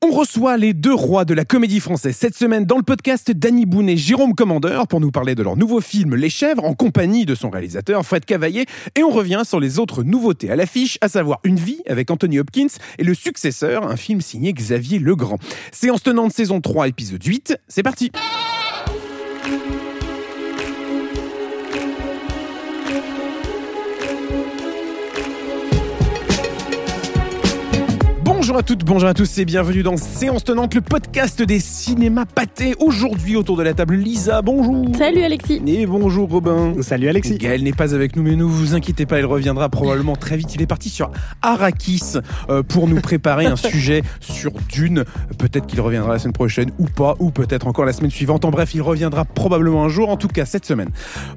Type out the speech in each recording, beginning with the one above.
On reçoit les deux rois de la comédie française cette semaine dans le podcast Danny Boone et Jérôme Commandeur pour nous parler de leur nouveau film Les Chèvres en compagnie de son réalisateur Fred Cavaillé. Et on revient sur les autres nouveautés à l'affiche, à savoir Une vie avec Anthony Hopkins et Le Successeur, un film signé Xavier Legrand. Séance tenante saison 3 épisode 8, c'est parti Bonjour à toutes, bonjour à tous et bienvenue dans Séance Tenante, le podcast des cinémas pâtés. Aujourd'hui autour de la table, Lisa, bonjour. Salut Alexis. Et bonjour Robin. Salut Alexis. Gaël n'est pas avec nous, mais ne vous inquiétez pas, il reviendra probablement très vite. Il est parti sur Arrakis euh, pour nous préparer un sujet sur Dune. Peut-être qu'il reviendra la semaine prochaine ou pas, ou peut-être encore la semaine suivante. En bref, il reviendra probablement un jour. En tout cas, cette semaine,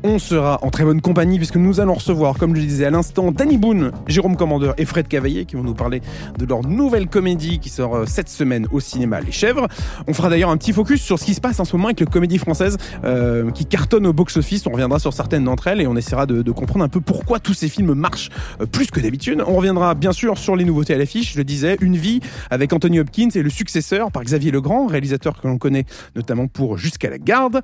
on sera en très bonne compagnie puisque nous allons recevoir, comme je le disais à l'instant, Danny Boone, Jérôme Commandeur et Fred Cavaillé qui vont nous parler de leur nouvelle comédie qui sort euh, cette semaine au cinéma Les Chèvres. On fera d'ailleurs un petit focus sur ce qui se passe en ce moment avec la comédie française euh, qui cartonne au box-office. On reviendra sur certaines d'entre elles et on essaiera de, comprendre un peu pourquoi tous ces films marchent euh, plus que d'habitude. On reviendra bien sûr sur les nouveautés à l'affiche. Je disais, Une vie avec Anthony Hopkins et le successeur par Xavier Legrand, réalisateur que l'on connaît notamment pour Jusqu'à la garde.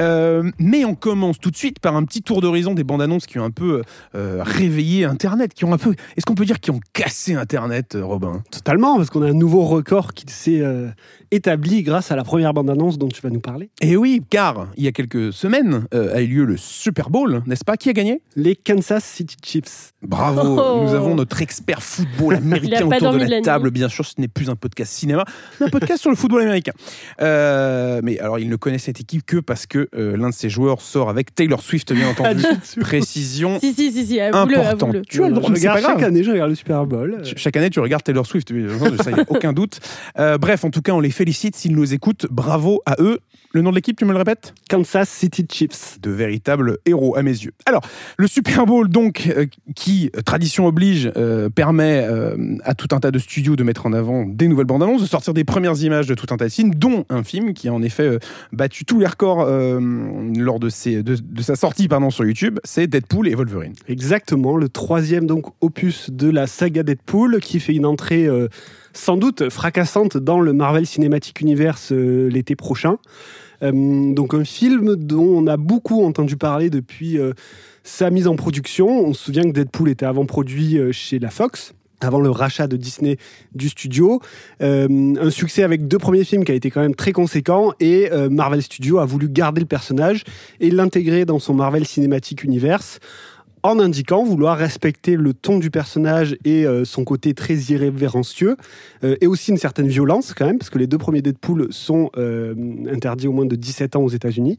Euh, mais on commence tout de suite par un petit tour d'horizon des bandes annonces qui ont un peu euh, réveillé Internet, qui ont un peu, est-ce qu'on peut dire qui ont cassé Internet, euh, Robin? Totalement, parce qu'on a un nouveau record qui s'est euh, établi grâce à la première bande-annonce dont tu vas nous parler. Et Eh oui, car il y a quelques semaines a eu lieu le Super Bowl, n'est-ce pas? Qui a gagné? Les Kansas City Chiefs. Bravo, Oh. nous avons notre expert football américain autour de la la table. nuit. Bien sûr, ce n'est plus un podcast cinéma, mais un podcast sur le football américain. Euh, mais alors, il ne connaît cette équipe que parce que euh, l'un de ses joueurs sort avec Taylor Swift, bien entendu. Précision Si, si, si, si, importante. avoue-le. Tu as le droit, regarde chaque année, je regarde le Super Bowl. Ch- Chaque année, tu regardes Taylor Swift, mais ça, il n'y a aucun doute. Euh, bref, en tout cas, on les félicite s'ils nous écoutent. Bravo à eux. Le nom de l'équipe, tu me le répètes? Kansas City Chiefs. de véritables héros à mes yeux. Alors, le Super Bowl, donc, euh, qui, euh, tradition oblige, euh, permet euh, à tout un tas de studios de mettre en avant des nouvelles bandes annonces, de sortir des premières images de tout un tas de films, dont un film qui a en effet battu tous les records lors de, ses, de, de sa sortie pardon, sur YouTube, c'est Deadpool et Wolverine. Exactement, le troisième donc opus de la saga Deadpool qui fait une entrée sans doute fracassante dans le Marvel Cinematic Universe euh, l'été prochain. Euh, donc un film dont on a beaucoup entendu parler depuis euh, sa mise en production. On se souvient que Deadpool était avant produit chez la Fox avant le rachat de Disney du studio. Un succès avec deux premiers films qui a été quand même très conséquent et Marvel Studios a voulu garder le personnage et l'intégrer dans son Marvel Cinematic Universe en indiquant vouloir respecter le ton du personnage et euh, son côté très irrévérencieux, euh, et aussi une certaine violence quand même, parce que les deux premiers Deadpool sont euh, interdits au moins de 17 ans aux États-Unis.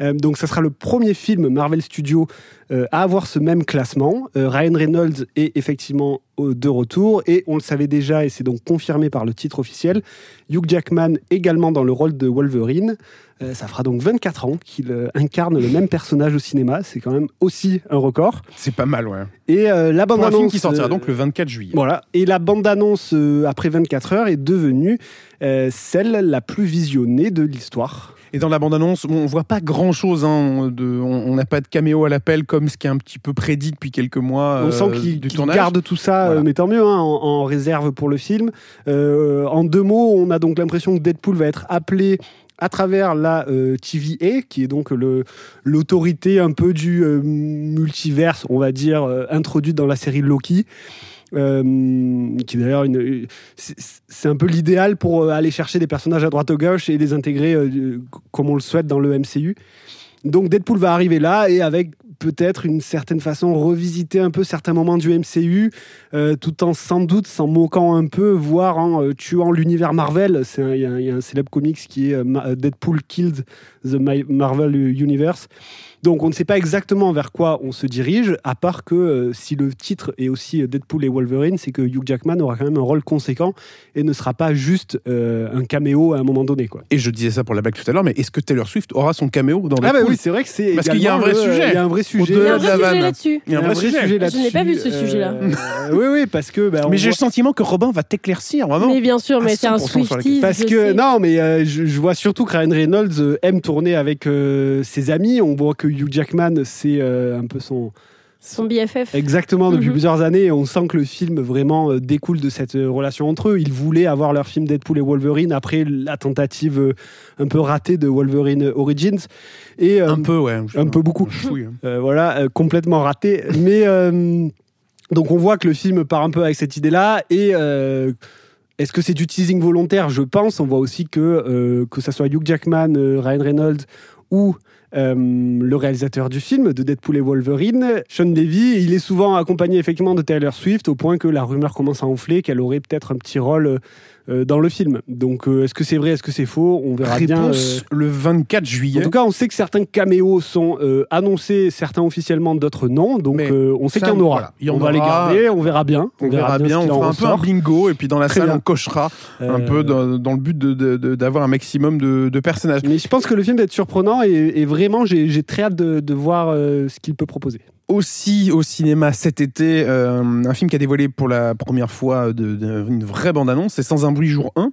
Euh, donc ça sera le premier film Marvel Studios euh, à avoir ce même classement. Euh, Ryan Reynolds est effectivement de retour, et on le savait déjà, et c'est donc confirmé par le titre officiel, Hugh Jackman également dans le rôle de Wolverine. Euh, ça fera donc 24 ans qu'il euh, incarne le même personnage au cinéma, c'est quand même aussi un record. C'est pas mal, ouais. Et euh, la Pour un bande-annonce... film qui sortira donc le 24 juillet. voilà. Et la bande-annonce, euh, après 24 heures, est devenue celle la plus visionnée de l'histoire. Et dans la bande-annonce, on voit pas grand-chose. Hein, on n'a pas de caméo à l'appel comme ce qui est un petit peu prédit depuis quelques mois On euh, sent qu'ils du qu'ils tournage. gardent tout ça, Voilà. euh, mais tant mieux, hein, en, en réserve pour le film. Euh, en deux mots, on a donc l'impression que Deadpool va être appelé à travers la euh, TVA, qui est donc l'autorité un peu du euh, multiverse, on va dire, euh, introduite dans la série Loki. Euh, qui d'ailleurs c'est un peu l'idéal pour euh, aller chercher des personnages à droite ou gauche et les intégrer euh, comme on le souhaite dans le MCU. Donc Deadpool va arriver là et avec peut-être une certaine façon revisiter un peu certains moments du MCU, tout en sans doute s'en moquant un peu, voire en tuant l'univers Marvel. Il y, a un- célèbre comics qui est Deadpool Killed the Ma- Marvel Universe. Donc on ne sait pas exactement vers quoi on se dirige, à part que euh, si le titre est aussi euh, Deadpool et Wolverine, c'est que Hugh Jackman aura quand même un rôle conséquent et ne sera pas juste euh, un caméo à un moment donné. Quoi. Et je disais ça pour la blague tout à l'heure, mais est-ce que Taylor Swift aura son caméo dans Ah bah Deadpool oui, c'est vrai que c'est Parce qu'il y a un vrai le- sujet. Il y a un vrai sujet. Il y a Au-delà un de la vrai sujet vanne. là-dessus. Il y a un vrai sujet. là-dessus. Je n'ai pas vu ce sujet-là. Euh, oui, oui, parce que. bah, Mais j'ai le sentiment que Robin va t'éclaircir, vraiment. Mais bien sûr, mais c'est un 100% sur la Swifties. Parce je que sais. non, mais euh, je, je vois surtout que Ryan Reynolds euh, aime tourner avec euh, ses amis. On voit que Hugh Jackman, c'est euh, un peu son Son BFF. Exactement, depuis Mhm. plusieurs années, et on sent que le film vraiment euh, découle de cette euh, relation entre eux. Ils voulaient avoir leur film Deadpool et Wolverine après la tentative un peu ratée de Wolverine Origins. Et, euh, Un peu, ouais. un peu beaucoup. Hein. Euh, voilà, euh, complètement raté. Mais euh, donc on voit que le film part un peu avec cette idée-là. Et euh, est-ce que c'est du teasing volontaire? Je pense. On voit aussi que, euh, que ça soit Hugh Jackman, euh, Ryan Reynolds ou le réalisateur du film de Deadpool et Wolverine, Sean Levy, il est souvent accompagné effectivement de Taylor Swift au point que la rumeur commence à enfler qu'elle aurait peut-être un petit rôle euh, dans le film. Donc euh, est-ce que c'est vrai, est-ce que c'est faux? On verra bien. euh, Réponse le 24 en juillet. tout cas, on sait que certains caméos sont euh, annoncés, certains officiellement, d'autres non. Donc, euh, on sait qu'il y en aura. voilà, il y en on va les garder, on verra bien. On verra bien, on en fera un peu un bingo et puis dans la Très salle bien. on cochera un Euh, peu dans, dans le but d'avoir un maximum de, de personnages. Mais je pense que le film va être surprenant et, et vraiment, j'ai très hâte de, de voir euh, ce qu'il peut proposer. Aussi au cinéma cet été, euh, un film qui a dévoilé pour la première fois de, de- une vraie bande-annonce, c'est Sans un bruit jour 1,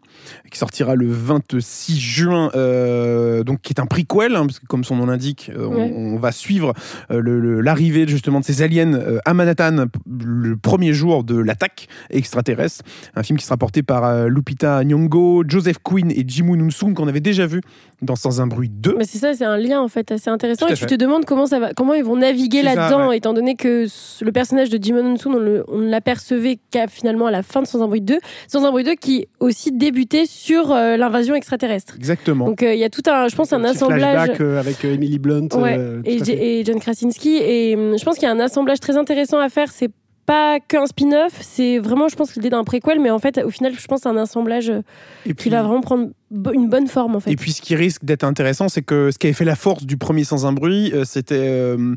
qui sortira le 26 juin, euh, donc qui est un prequel, hein, parce que comme son nom l'indique, euh, on- Ouais. on, va suivre l'arrivée justement de ces aliens à Manhattan le premier jour de l'attaque extraterrestre. Un film qui sera porté par Lupita Nyong'o, Joseph Quinn et Jimu Nunsung qu'on avait déjà vu dans Sans un bruit 2. Mais c'est ça, c'est un lien en fait assez intéressant. Et tu te demandes comment ça va, comment ils vont naviguer là-dedans, étant donné que le personnage de Jimon Hunsoon, on, le- on ne l'apercevait qu'à finalement à la fin de Sans un bruit 2, Sans un bruit 2 qui aussi débutait sur euh, l'invasion extraterrestre. Exactement. Donc euh, il y a tout un, je pense, un petit assemblage. euh, avec Emily Blunt. Ouais, et, John Krasinski. Et hum, je pense qu'il y a un assemblage très intéressant à faire. C'est pas qu'un spin-off, c'est vraiment, je pense, l'idée d'un préquel, mais en fait, au final, je pense c'est un assemblage euh, et qui va vraiment prendre une bonne forme, en fait. Et puis ce qui risque d'être intéressant, c'est que ce qui avait fait la force du premier Sans un bruit, euh, c'était euh,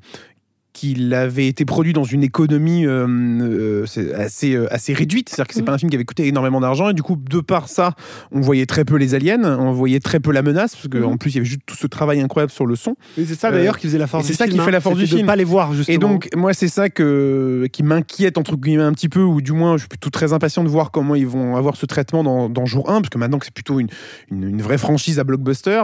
qu'il avait été produit dans une économie euh, euh, assez, euh, assez réduite. C'est-à-dire que c'est Mhm. pas un film qui avait coûté énormément d'argent. Et du coup, de par ça, on voyait très peu les aliens, on voyait très peu la menace, parce qu'en Mhm. plus, il y avait juste tout ce travail incroyable sur le son. Et c'est ça d'ailleurs qui faisait la force du c'est ça film. qui fait hein. la force du de film. pas les voir, justement. Et donc, moi, c'est ça que, qui m'inquiète, entre guillemets, un petit peu, ou du moins, je suis plutôt très impatient de voir comment ils vont avoir ce traitement dans, dans jour 1, parce que maintenant que c'est plutôt une, une, une vraie franchise à blockbuster,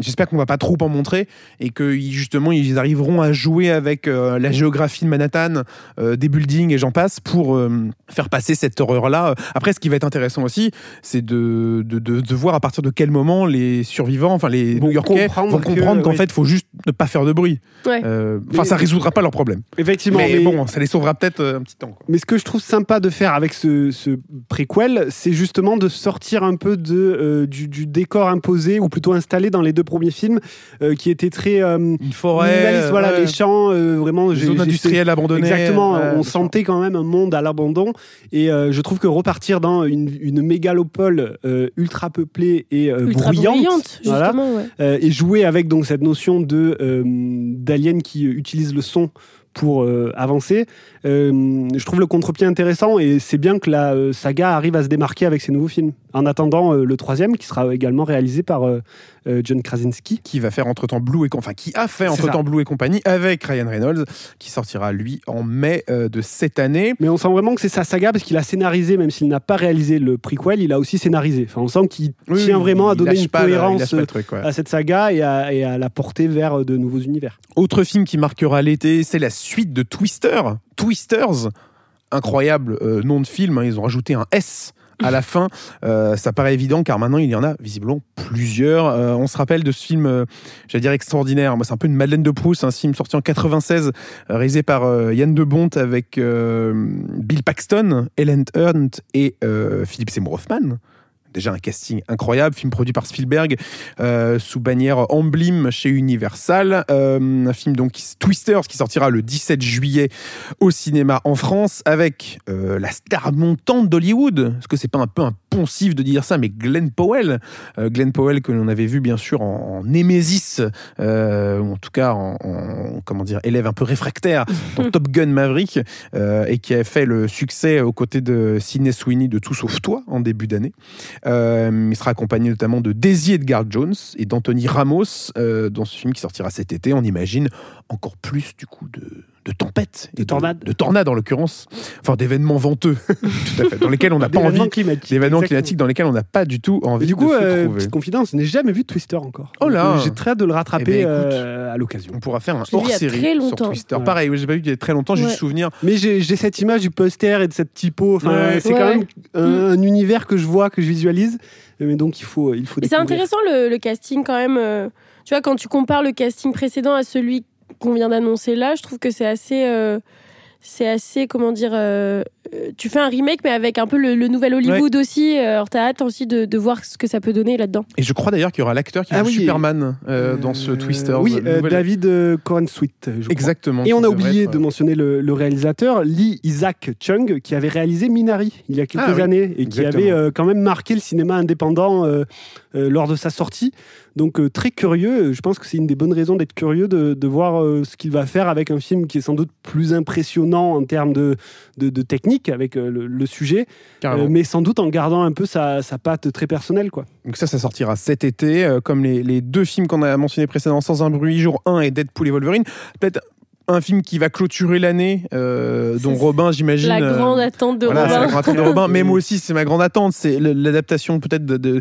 j'espère qu'on va pas trop en montrer, et que justement, ils arriveront à jouer avec euh, la géographie de Manhattan, euh, des buildings et j'en passe, pour euh, faire passer cette horreur-là. Après, ce qui va être intéressant aussi, c'est de, de, de, de voir à partir de quel moment les survivants, enfin les New-Yorkais, comprendre vont comprendre qu'en fait, il faut juste ne pas faire de bruit. Ouais. Euh, Enfin, Mais- ça résoudra pas leurs problèmes. Effectivement, Mais, mais- bon, ça les sauvera peut-être euh, un petit temps. quoi. Mais ce que je trouve sympa de faire avec ce, ce préquel, c'est justement de sortir un peu de, euh, du, du décor imposé, ou plutôt installé dans les deux premiers films, euh, qui étaient très euh, Une forêt. Voilà, ouais, les champs, euh, vraiment. une j'ai- zone j'ai- industrielle abandonnée. Exactement, ouais, on sentait quand même un monde à l'abandon. Et euh, je trouve que repartir dans une, une mégalopole euh, ultra peuplée et euh, Ultra bruyante, bruyante, voilà. justement, ouais. euh, et jouer avec donc cette notion de euh, d'aliens qui utilisent le son pour euh, avancer. Euh, je trouve le contre-pied intéressant et c'est bien que la euh, saga arrive à se démarquer avec ses nouveaux films. En attendant euh, le troisième qui sera également réalisé par euh, euh, John Krasinski. Qui va faire entre temps Blue et enfin qui a fait C'est entre temps ça. Blue et compagnie avec Ryan Reynolds, qui sortira lui en mai euh, de cette année. Mais on sent vraiment que c'est sa saga parce qu'il a scénarisé, même s'il n'a pas réalisé le prequel, il a aussi scénarisé. Enfin, on sent qu'il Oui, tient vraiment à donner une cohérence le truc, ouais. à cette saga et à, et à la porter vers euh, de nouveaux univers. Autre film qui marquera l'été, c'est la suite de Twister. Twisters, incroyable euh, nom de film, hein, ils ont rajouté un S à la fin. Euh, ça paraît évident car maintenant il y en a visiblement plusieurs. Euh, on se rappelle de ce film, euh, j'allais dire extraordinaire. Moi, c'est un peu une Madeleine de Proust, un film sorti en 96, euh, réalisé par euh, Yann de Bont avec Bill Paxton, Ellen Hunt et Philippe Seymour Hoffman. Déjà un casting incroyable, film produit par Spielberg euh, sous bannière Emblem chez Universal. Euh, un film donc Twisters qui sortira le 17 juillet au cinéma en France avec euh, la star montante d'Hollywood. Est-ce que c'est pas un peu un poncif de dire ça, mais Glenn Powell, Glenn Powell que l'on avait vu bien sûr en, en Némésis, ou en tout cas en, en- comment dire élève un peu réfractaire dans Top Gun Maverick et qui a fait le succès aux côtés de Sidney Sweeney de Tout sauf toi en début d'année. Euh, il sera accompagné notamment de Daisy Edgar Jones et d'Anthony Ramos euh, dans ce film qui sortira cet été. On imagine encore plus du coup de, de tempêtes, De tornades. de tornades en l'occurrence, enfin d'événements venteux, tout à fait, dans lesquels on n'a pas envie, climatiques. d'événements climatiques dans lesquels on n'a pas du tout envie Et du de coup, se euh, petite confidence, je n'ai jamais vu Twister encore. Oh là euh, J'ai très hâte de le rattraper Eh ben, écoute. euh, à l'occasion. On pourra faire un hors-série sur. Twister. Ouais. Pareil, j'ai pas vu il y a très longtemps, j'ai Ouais. juste souvenir. Mais j'ai cette image du poster et de cette typo. Enfin, Ouais. c'est Ouais, quand même un, un univers que je vois, que je visualise. Mais donc il faut, il faut. Et c'est intéressant le, le casting quand même. euh, tu vois, quand tu compares le casting précédent à celui qu'on vient d'annoncer là, je trouve que c'est assez. euh, c'est assez, comment dire. Euh, tu fais un remake, mais avec un peu le, le nouvel Hollywood aussi. euh, Alors, t'as hâte aussi de, de voir ce que ça peut donner là-dedans. Et je crois d'ailleurs qu'il y aura l'acteur qui Ah joue oui, Superman euh, dans ce Euh, Twister. Oui, euh, David Cohen Sweet. Exactement. Et on a oublié être, de mentionner le, le réalisateur Lee Isaac Chung, qui avait réalisé Minari il y a quelques Ah oui, années et qui avait euh, quand même marqué le cinéma indépendant euh, euh, lors de sa sortie. Donc euh, très curieux. Je pense que c'est une des bonnes raisons d'être curieux de, de voir euh, ce qu'il va faire avec un film qui est sans doute plus impressionnant en termes de, de, de technique avec euh, le, le sujet, euh, mais sans doute en gardant un peu sa, sa patte très personnelle. Quoi. Donc ça, ça sortira cet été, euh, comme les, les deux films qu'on a mentionnés précédemment, Sans un bruit, Jour 1 et Deadpool et Wolverine. Peut-être un film qui va clôturer l'année, euh, dont Robin, j'imagine. La euh, grande attente de voilà, c'est la Robin. grande attente de Robin. Mais moi aussi, c'est ma grande attente. C'est l'adaptation peut-être de- de-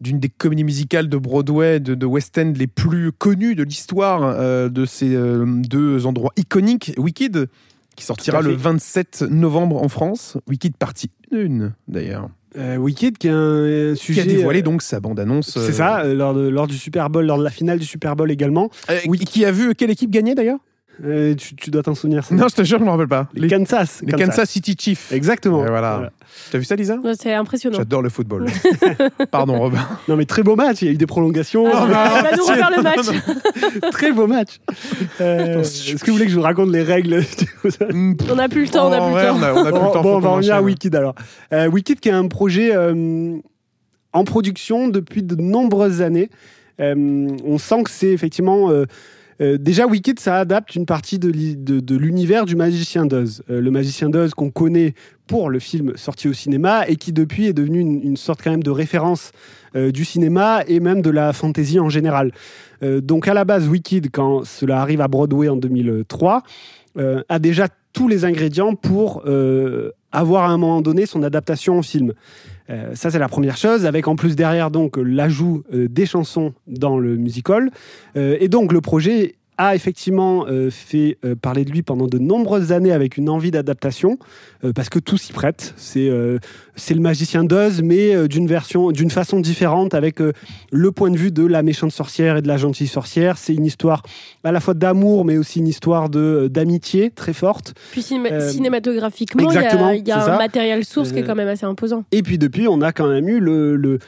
d'une des comédies musicales de Broadway, de, de West End les plus connues de l'histoire euh, de ces euh, deux endroits iconiques. Wicked, qui sortira le fait. 27 novembre en France. Wicked partie 1, d'ailleurs. Euh, Wicked, qui est un, Qui sujet. a dévoilé euh, donc sa bande-annonce. C'est ça, euh, lors, de, lors du Super Bowl, lors de la finale du Super Bowl également. Euh, Qui a vu quelle équipe gagner d'ailleurs? Euh, tu, tu dois t'en souvenir. ça. Non, je te jure, je me rappelle pas. Les, Kansas. les Kansas City Chiefs. Exactement. Et voilà. T'as vu ça, Lisa? Ouais, C'est impressionnant. J'adore le football. Pardon, Robin. Non, mais très beau match. Il y a eu des prolongations. Ah, on va nous refaire le match. très beau match. Euh, Est-ce que vous voulez que je vous raconte les règles On n'a plus le temps, on n'a plus temps. on a, on a plus le Bon, temps. bon, on va revenir à enchaîne. Wicked alors. Euh, Wicked qui est un projet euh, en production depuis de nombreuses années. Euh, on sent que c'est effectivement. Euh, déjà, Wicked, ça adapte une partie de, l'univers du magicien d'Oz. Euh, le magicien d'Oz qu'on connaît pour le film sorti au cinéma et qui depuis est devenu une, sorte quand même de référence euh, du cinéma et même de la fantasy en général. Donc à la base, Wicked, quand cela arrive à Broadway en 2003, euh, a déjà tous les ingrédients pour avoir à un moment donné son adaptation en film. Euh, ça, c'est la première chose, avec en plus derrière donc l'ajout euh, des chansons dans le musical. Euh, et donc le projet a effectivement euh, fait euh, parler de lui pendant de nombreuses années avec une envie d'adaptation, euh, parce que tout s'y prête. C'est c'est le magicien d'Oz, mais d'une version, d'une façon différente, avec le point de vue de la méchante sorcière et de la gentille sorcière. C'est une histoire à la fois d'amour, mais aussi une histoire de d'amitié très forte. Puis cinéma- cinématographiquement, il y a, y un ça. matériel source qui est quand même assez imposant. Et puis depuis, on a quand même eu le, le,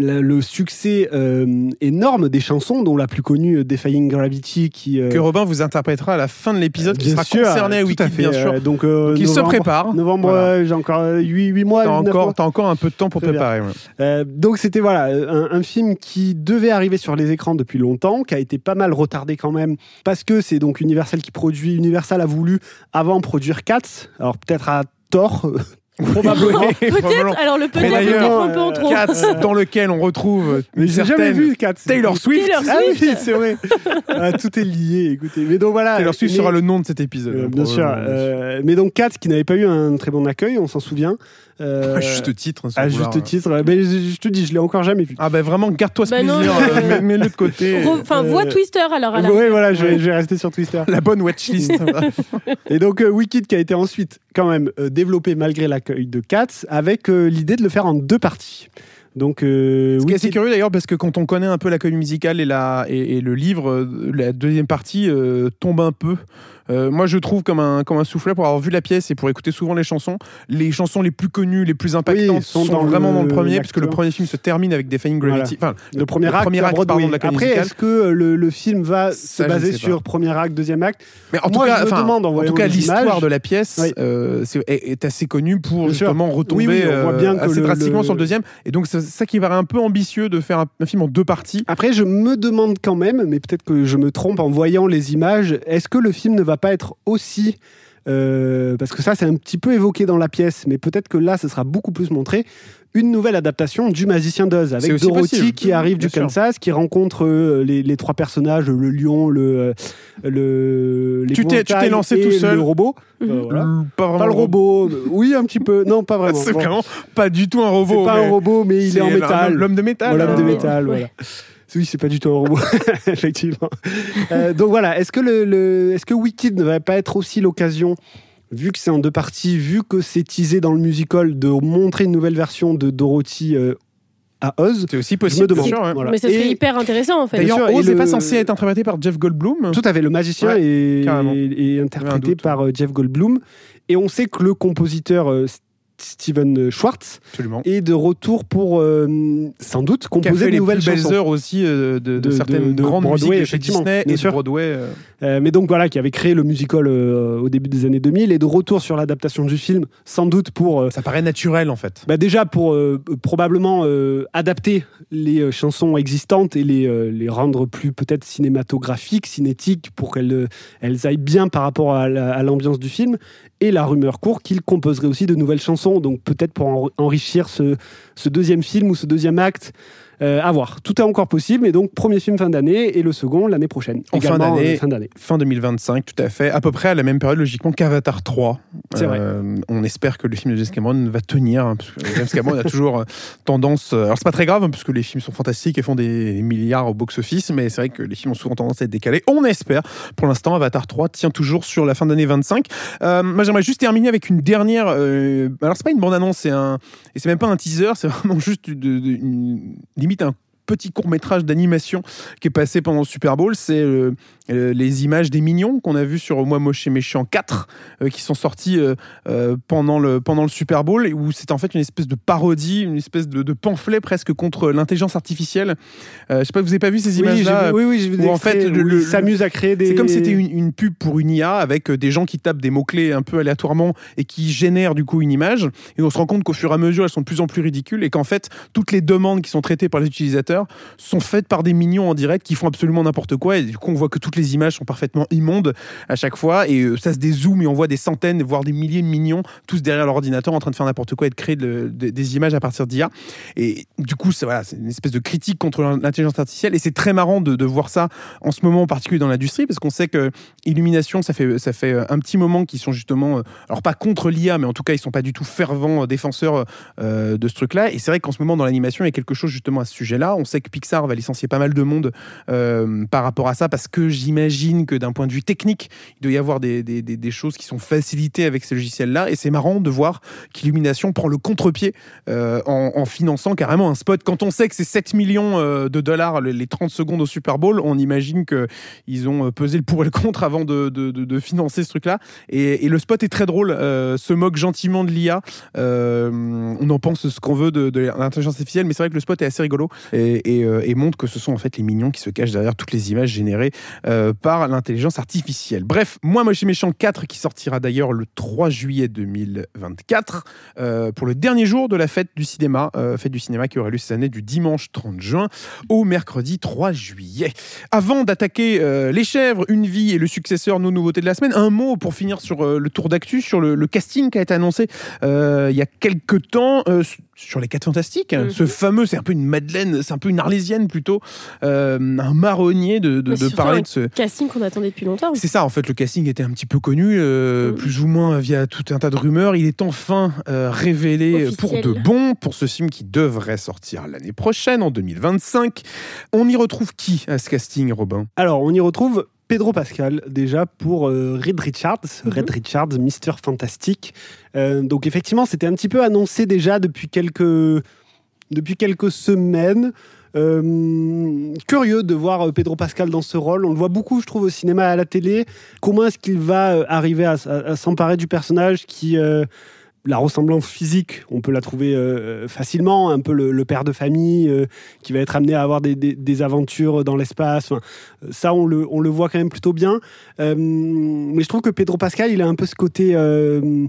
le, le succès euh, énorme des chansons, dont la plus connue, euh, Defying Gravity, qui... euh, Que Robin vous interprétera à la fin de l'épisode, qui sera sûr, concerné à Wiki, bien sûr. donc, Qu'il se prépare. Novembre, Voilà. j'ai encore 8, mois. T'as encore, t'as encore un peu de temps pour préparer. ouais. Donc c'était voilà un, un film qui devait arriver sur les écrans depuis longtemps, qui a été pas mal retardé quand même, parce que c'est donc Universal qui produit. Universal a voulu avant produire Cats, alors peut-être à tort, probablement. Peut-être, alors le peut-être d'ailleurs, peut-être un peu en euh, trop. Cats, dans lequel on retrouve Mais j'ai jamais vu Cats. Taylor Swift. Taylor Ah oui, Swift. c'est vrai. Ah, tout est lié, écoutez. Mais donc voilà. Taylor Swift mais- sera le nom de cet épisode. euh, hein, bien sûr. probablement, bien sûr. euh, mais donc Cats qui n'avait pas eu un très bon accueil, on s'en souvient. Euh, À juste titre. hein, à juste hein. titre. Mais je, je te dis, je l'ai encore jamais vu. Ah bah vraiment, garde-toi ce Bah non, plaisir. euh, euh, mets- Mets-le de côté. Enfin, vois euh, Twister alors. à la- Oui, voilà, je vais, je vais rester sur Twister. La bonne watchlist. Et donc euh, Wicked qui a été ensuite quand même euh, développé malgré l'accueil de Cats avec euh, l'idée de le faire en deux parties. Donc euh, Ce qui est assez curieux d'ailleurs parce que quand on connaît un peu la comédie musicale et, la, et, et le livre, euh, la deuxième partie euh, tombe un peu. Euh, moi, je trouve comme un, comme un soufflet pour avoir vu la pièce et pour écouter souvent les chansons. Les chansons les plus connues, les plus impactantes Oui, sont sont, dans vraiment le- dans le premier, puisque le premier film se termine avec Defying Gravity. Enfin, le premier acte, premier à acte, Broadway. pardon, de la comédie Après, est-ce que euh, le, le film va Ça, se baser sur premier acte, deuxième acte Mais en tout cas, je me enfin, demande, en en voyant tout cas, les l'histoire de la pièce Oui. euh, est, est assez connue pour Bien sûr. justement retomber Oui, oui, on voit bien que assez drastiquement sur le deuxième. Et donc, c'est ça qui paraît un peu ambitieux de faire un, un film en deux parties. Après, je me demande quand même, mais peut-être que je me trompe en voyant les images, est-ce que le film ne va pas être aussi... euh, parce que ça, c'est un petit peu évoqué dans la pièce, mais peut-être que là, ce sera beaucoup plus montré. une nouvelle adaptation du Magicien d'Oz avec Dorothy possible. qui arrive Bien du sûr. Kansas, qui rencontre euh, les, les trois personnages, le lion, le le Tu t'es- tu t'es l'épouvantail lancé et tout seul. le robot. Mhm. Euh, voilà. Euh, Pas vraiment. Pas le robot, euh, oui un petit peu, non pas vraiment. C'est Bon, vraiment pas du tout un robot. c'est pas mais un robot, mais il est en métal. L'homme de métal. L'homme de métal, Ouais. voilà. Oui, c'est pas du tout un robot, effectivement. Euh, donc voilà, est-ce que, le, le- est-ce que Wicked ne va pas être aussi l'occasion, vu que c'est en deux parties, vu que c'est teasé dans le musical, de montrer une nouvelle version de Dorothy euh, à Oz? C'est aussi Je me possible. demande. bien sûr. Voilà. Mais ça serait Et- hyper intéressant en fait. D'ailleurs, Oz le- n'est pas censé être interprété par Jeff Goldblum. Tout à fait, le magicien Ouais, est, est interprété par euh, Jeff Goldblum. Et on sait que le compositeur Steven Schwartz Absolument. est de retour pour, euh, sans doute, composer de les nouvelles plus belles chansons. heures aussi euh, de, de De- certaines de- de grandes Broadway, musiques de chez Disney et de sûr. Broadway. euh. Mais donc voilà, qui avait créé le musical au début des années 2000 et de retour sur l'adaptation du film, sans doute pour... Ça paraît naturel en fait. bah déjà pour probablement adapter les chansons existantes et les, les rendre plus peut-être cinématographiques, cinétiques, pour qu'elles elles aillent bien par rapport à la- à l'ambiance du film. Et la rumeur court qu'il composerait aussi de nouvelles chansons, donc peut-être pour en- enrichir ce deuxième film ou ce deuxième acte. Euh, à voir. Tout est encore possible, mais donc premier film fin d'année et le second l'année prochaine. En fin d'année. euh, fin d'année. Fin 2025, tout à fait. À peu près à la même période, logiquement, qu'Avatar 3. C'est vrai. Euh, On espère que le film de James Cameron va tenir. hein, parce que James Cameron a toujours euh, tendance. Alors, c'est pas très grave, hein, parce que les films sont fantastiques et font des milliards au box-office, mais c'est vrai que les films ont souvent tendance à être décalés. On espère. Pour l'instant, Avatar 3 tient toujours sur la fin d'année 25. Euh, moi, j'aimerais juste terminer avec une dernière. euh, alors, c'est pas une bande-annonce, c'est un. Et c'est même pas un teaser, c'est vraiment juste de, de- une- un petit court métrage d'animation qui est passé pendant le Super Bowl, c'est euh, les images des mignons qu'on a vu sur Moi Moche et Méchant 4 euh, qui sont sortis euh, euh, pendant, le, pendant le Super Bowl où c'est en fait une espèce de parodie, une espèce de, de pamphlet presque contre l'intelligence artificielle. Euh, je sais pas, vous avez pas vu ces Oui, images-là oui, oui, des où en fait, le- où le- ils s'amusent à créer des. c'est comme si c'était une, une pub pour une IA avec euh, des gens qui tapent des mots-clés un peu aléatoirement et qui génèrent du coup une image. Et on se rend compte qu'au fur et à mesure, elles sont de plus en plus ridicules et qu'en fait, toutes les demandes qui sont traitées par les utilisateurs sont faites par des mignons en direct qui font absolument n'importe quoi. Et du coup, on voit que toutes les images sont parfaitement immondes à chaque fois. Et euh, ça se dézoome et on voit des centaines, voire des milliers de mignons tous derrière l'ordinateur en train de faire n'importe quoi et de créer de- de- des images à partir d'IA. Et du coup, c'est une espèce de critique contre l'intelligence artificielle. Et c'est très marrant de, voir ça en ce moment, en particulier dans l'industrie, parce qu'on sait que Illumination, ça fait, ça fait un petit moment qu'ils sont justement, euh, alors pas contre l'IA, mais en tout cas, ils sont pas du tout fervents euh, défenseurs euh, de ce truc-là. Et c'est vrai qu'en ce moment, dans l'animation, il y a quelque chose justement à ce sujet-là. On sait que Pixar va licencier pas mal de monde euh, par rapport à ça, parce que j'imagine que d'un point de vue technique, il doit y avoir des, choses qui sont facilitées avec ces logiciels-là. Et c'est marrant de voir qu'Illumination prend le contre-pied euh, en, finançant carrément un spot. Quand on sait que c'est 7 millions euh, de dollars les les 30 secondes au Super Bowl, on imagine qu'ils ont euh, pesé le pour et le contre avant de, financer ce truc-là. Et, le spot est très drôle, se moque gentiment de l'IA. On en pense ce qu'on veut de, l'intelligence artificielle, mais c'est vrai que le spot est assez rigolo et, et montre que ce sont en fait les mignons qui se cachent derrière toutes les images générées euh, par l'intelligence artificielle. Bref, Moi Moche et Méchant 4 qui sortira d'ailleurs le 3 juillet 2024 euh, pour le dernier jour de la fête du cinéma, euh, fête du cinéma qui aurait lieu cette année du dimanche 30 juin au mercredi 3 juillet. Avant d'attaquer Les Chèvres, Une Vie et le successeur Nos Nouveautés de la semaine, un mot pour finir sur le tour d'actu, sur le, le casting qui a été annoncé il y a quelques temps sur Les 4 Fantastiques. Mhm. Ce fameux, c'est un peu une Madeleine, c'est un peu une Arlésienne plutôt, euh, un marronnier de, de- de parler un de ce, Casting qu'on attendait depuis longtemps. c'est ça, en fait, le casting était un petit peu connu, euh, Mm. plus ou moins via tout un tas de rumeurs. Il est enfin euh, révélé pour de bon pour ce film qui devrait sortir l'année prochaine, en 2025. On y retrouve qui à ce casting, Robin? Alors, on y retrouve Pedro Pascal, déjà pour euh, Reed Richards, Mhm. Red Richards, Mister Fantastic. Euh, donc, effectivement, c'était un petit peu annoncé déjà depuis quelques, depuis quelques semaines. Euh, curieux de voir Pedro Pascal dans ce rôle. On le voit beaucoup, je trouve, au cinéma et à la télé. Comment est-ce qu'il va arriver à, s- à- à s'emparer du personnage qui. Euh, la ressemblance physique, on peut la trouver euh, facilement, un peu le, père de famille euh, qui va être amené à avoir des, aventures dans l'espace. Enfin, ça, on le, voit quand même plutôt bien. Euh, mais je trouve que Pedro Pascal, il a un peu ce côté euh,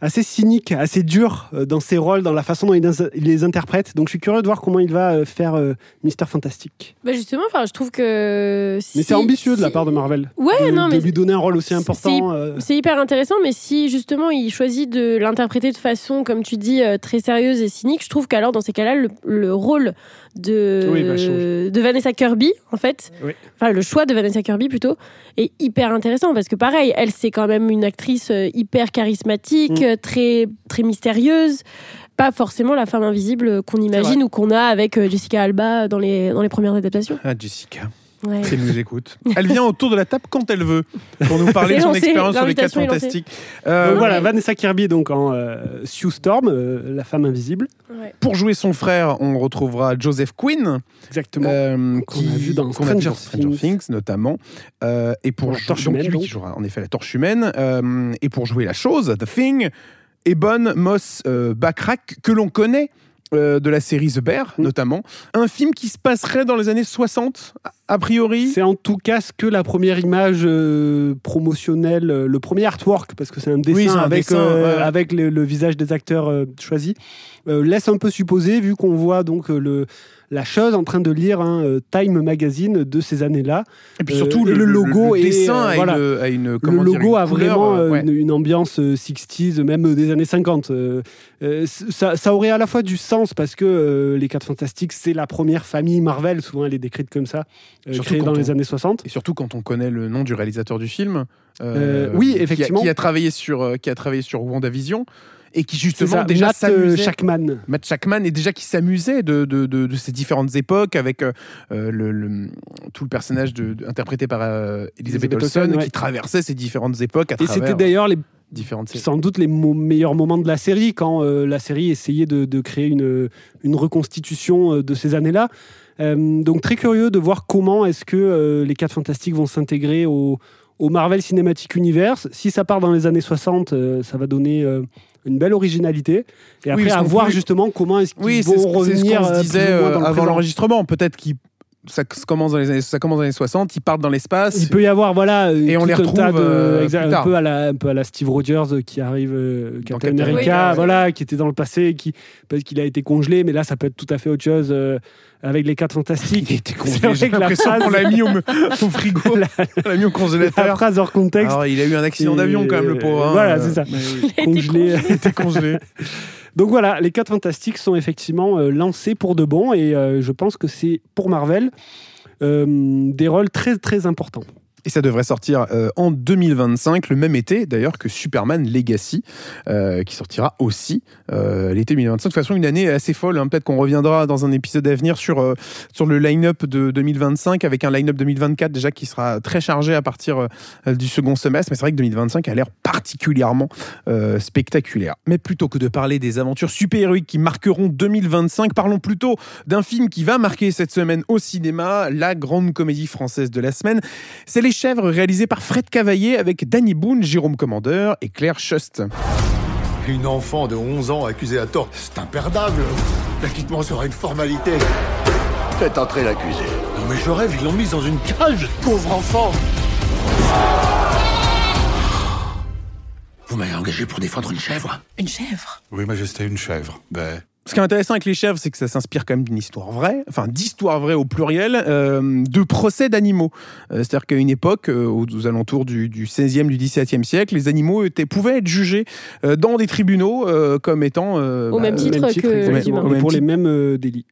assez cynique, assez dur euh, dans ses rôles, dans la façon dont il, les interprète. Donc je suis curieux de voir comment il va euh, faire euh, Mister Fantastique. Bah justement, enfin, je trouve que. Mais c'est ambitieux de la part de Marvel. Ouais, de, non, de mais lui donner un rôle aussi c'est- important. euh, C'est hyper intéressant, mais si justement il choisit de l'interpréter de façon, comme tu dis, très sérieuse et cynique, je trouve qu'alors dans ces cas-là, le, le rôle de, Oui, bah, de Vanessa Kirby, en fait, Oui. enfin le choix de Vanessa Kirby plutôt, est hyper intéressant parce que pareil, elle c'est quand même une actrice hyper charismatique, Mm. Euh, très, très mystérieuse. Pas forcément la femme invisible qu'on imagine ou qu'on a avec euh, Jessica Alba dans les, dans les premières adaptations. Ah, Jessica, Ouais. si elle nous écoute. Elle vient autour de la table quand elle veut pour nous parler de son expérience sur les 4 l'invitation est lancée. fantastiques. Euh, donc voilà. Vanessa Kirby donc en euh, Sue Storm, euh, la femme invisible. Ouais. Pour jouer son frère, on retrouvera Joseph Quinn, Exactement. euh, Qu'on a vu dans Stranger Stranger Things. Things notamment, Euh, et pour Pour la jou- torche donc humaine, lui donc. qui jouera en effet la torche humaine, euh, et pour jouer la chose, The Thing, Ebon Moss euh, Backrack que l'on connaît. Euh, de la série The Bear, Mm. notamment. Un film qui se passerait dans les années 60, a- priori? C'est en tout cas ce que la première image euh, promotionnelle, euh, le premier artwork, parce que c'est un dessin Oui, c'est un avec, dessin, ouais. avec le, le visage des acteurs choisis, laisse un peu supposer, vu qu'on voit donc le, la chose en train de lire un euh, Time Magazine de ces années-là. Et puis Euh, surtout, et le, le logo le est, dessin euh, a, voilà. une, a une- comment le dire, logo une a vraiment euh, euh, ouais. une, une ambiance euh, 60s, même des années 50. Euh, euh, c- ça, ça aurait à la fois du sens parce que euh, les 4 Fantastiques, c'est la première famille Marvel, souvent elle est décrite comme ça, euh, créée dans on- les années 60. Et surtout quand on connaît le nom du réalisateur du film. Euh, oui, qui a- effectivement. Qui a, travaillé sur, euh, qui a travaillé sur WandaVision et qui justement ça, déjà Matt euh, s'amusait. Shackman. Matt Shackman et déjà qui s'amusait de, de, de, de ces différentes époques avec euh, euh, le, le- tout le personnage interprété par euh, Elizabeth Elizabeth Olsen Olsen, ouais. qui traversait ces différentes époques à Et c'était d'ailleurs les, différentes séries. sans doute les mo- meilleurs moments de la série, quand euh, la série essayait de, de créer une, une reconstitution de ces années-là. Donc très curieux de voir comment est-ce que les 4 Fantastiques vont s'intégrer au, au Marvel Cinematic Universe. Si ça part dans les années 60, euh, ça va donner une belle originalité. Et après, parce à voir justement comment est-ce qu'ils Oui, vont c'est ce, c'est ce revenir qu'on se euh, disait euh, dans le avant l'enregistrement. Peut-être qu'ils ça commence dans les années, ça commence dans les années 60, ils partent dans l'espace. Il peut y avoir voilà Et on les un retrouve, tas de- euh, plus un tard. peu à la un peu à la Steve Rogers euh, qui arrive euh, Captain America voilà qui était dans le passé qui parce qu'il a été congelé mais là ça peut être tout à fait autre chose euh, avec les quatre fantastiques Il était congelé. J'ai la l'impression qu'on l'a mis au, au frigo, on l'a mis au la congélateur. phrase hors contexte Alors, il a eu un accident d'avion quand même, le pauvre. hein. voilà, c'est ça. Oui. Il a été congelé Il était congelé. donc voilà les quatre fantastiques sont effectivement euh, lancés pour de bon et euh, je pense que c'est pour Marvel euh, des rôles très très importants Et ça devrait sortir euh, en 2025, le même été d'ailleurs que Superman Legacy, euh, qui sortira aussi euh, l'été 2025. De toute façon, une année assez folle. hein. Peut-être qu'on reviendra dans un épisode à venir sur, sur le line-up de 2025, avec un line-up 2024 déjà qui sera très chargé à partir du second semestre. Mais c'est vrai que 2025 a l'air particulièrement spectaculaire. Mais plutôt que de parler des aventures super-héroïques qui marqueront 2025, parlons plutôt d'un film qui va marquer cette semaine au cinéma, la grande comédie française de la semaine. C'est Les Chèvres, réalisé par Fred Cavaillé avec Danny Boone, Jérôme Commandeur et Claire Schust. Une enfant de 11 ans accusée à tort, c'est imperdable. L'acquittement sera une formalité. Faites entrer l'accusé. Non mais je rêve, ils l'ont mise dans une cage, pauvre enfant. Vous m'avez engagé pour défendre une chèvre? Une chèvre? Oui, Majesté, une chèvre. Ben, Ce qui est intéressant avec Les Chèvres, c'est que ça s'inspire quand même d'une histoire vraie, enfin d'histoires vraies au pluriel, euh, de procès d'animaux. Euh, C'est-à-dire qu'à une époque, euh, aux, aux alentours du, du 16e, du 17e siècle, les animaux étaient, pouvaient être jugés euh, dans des tribunaux euh, comme étant... euh, Au même titre que exactement. même pour les mêmes euh, délits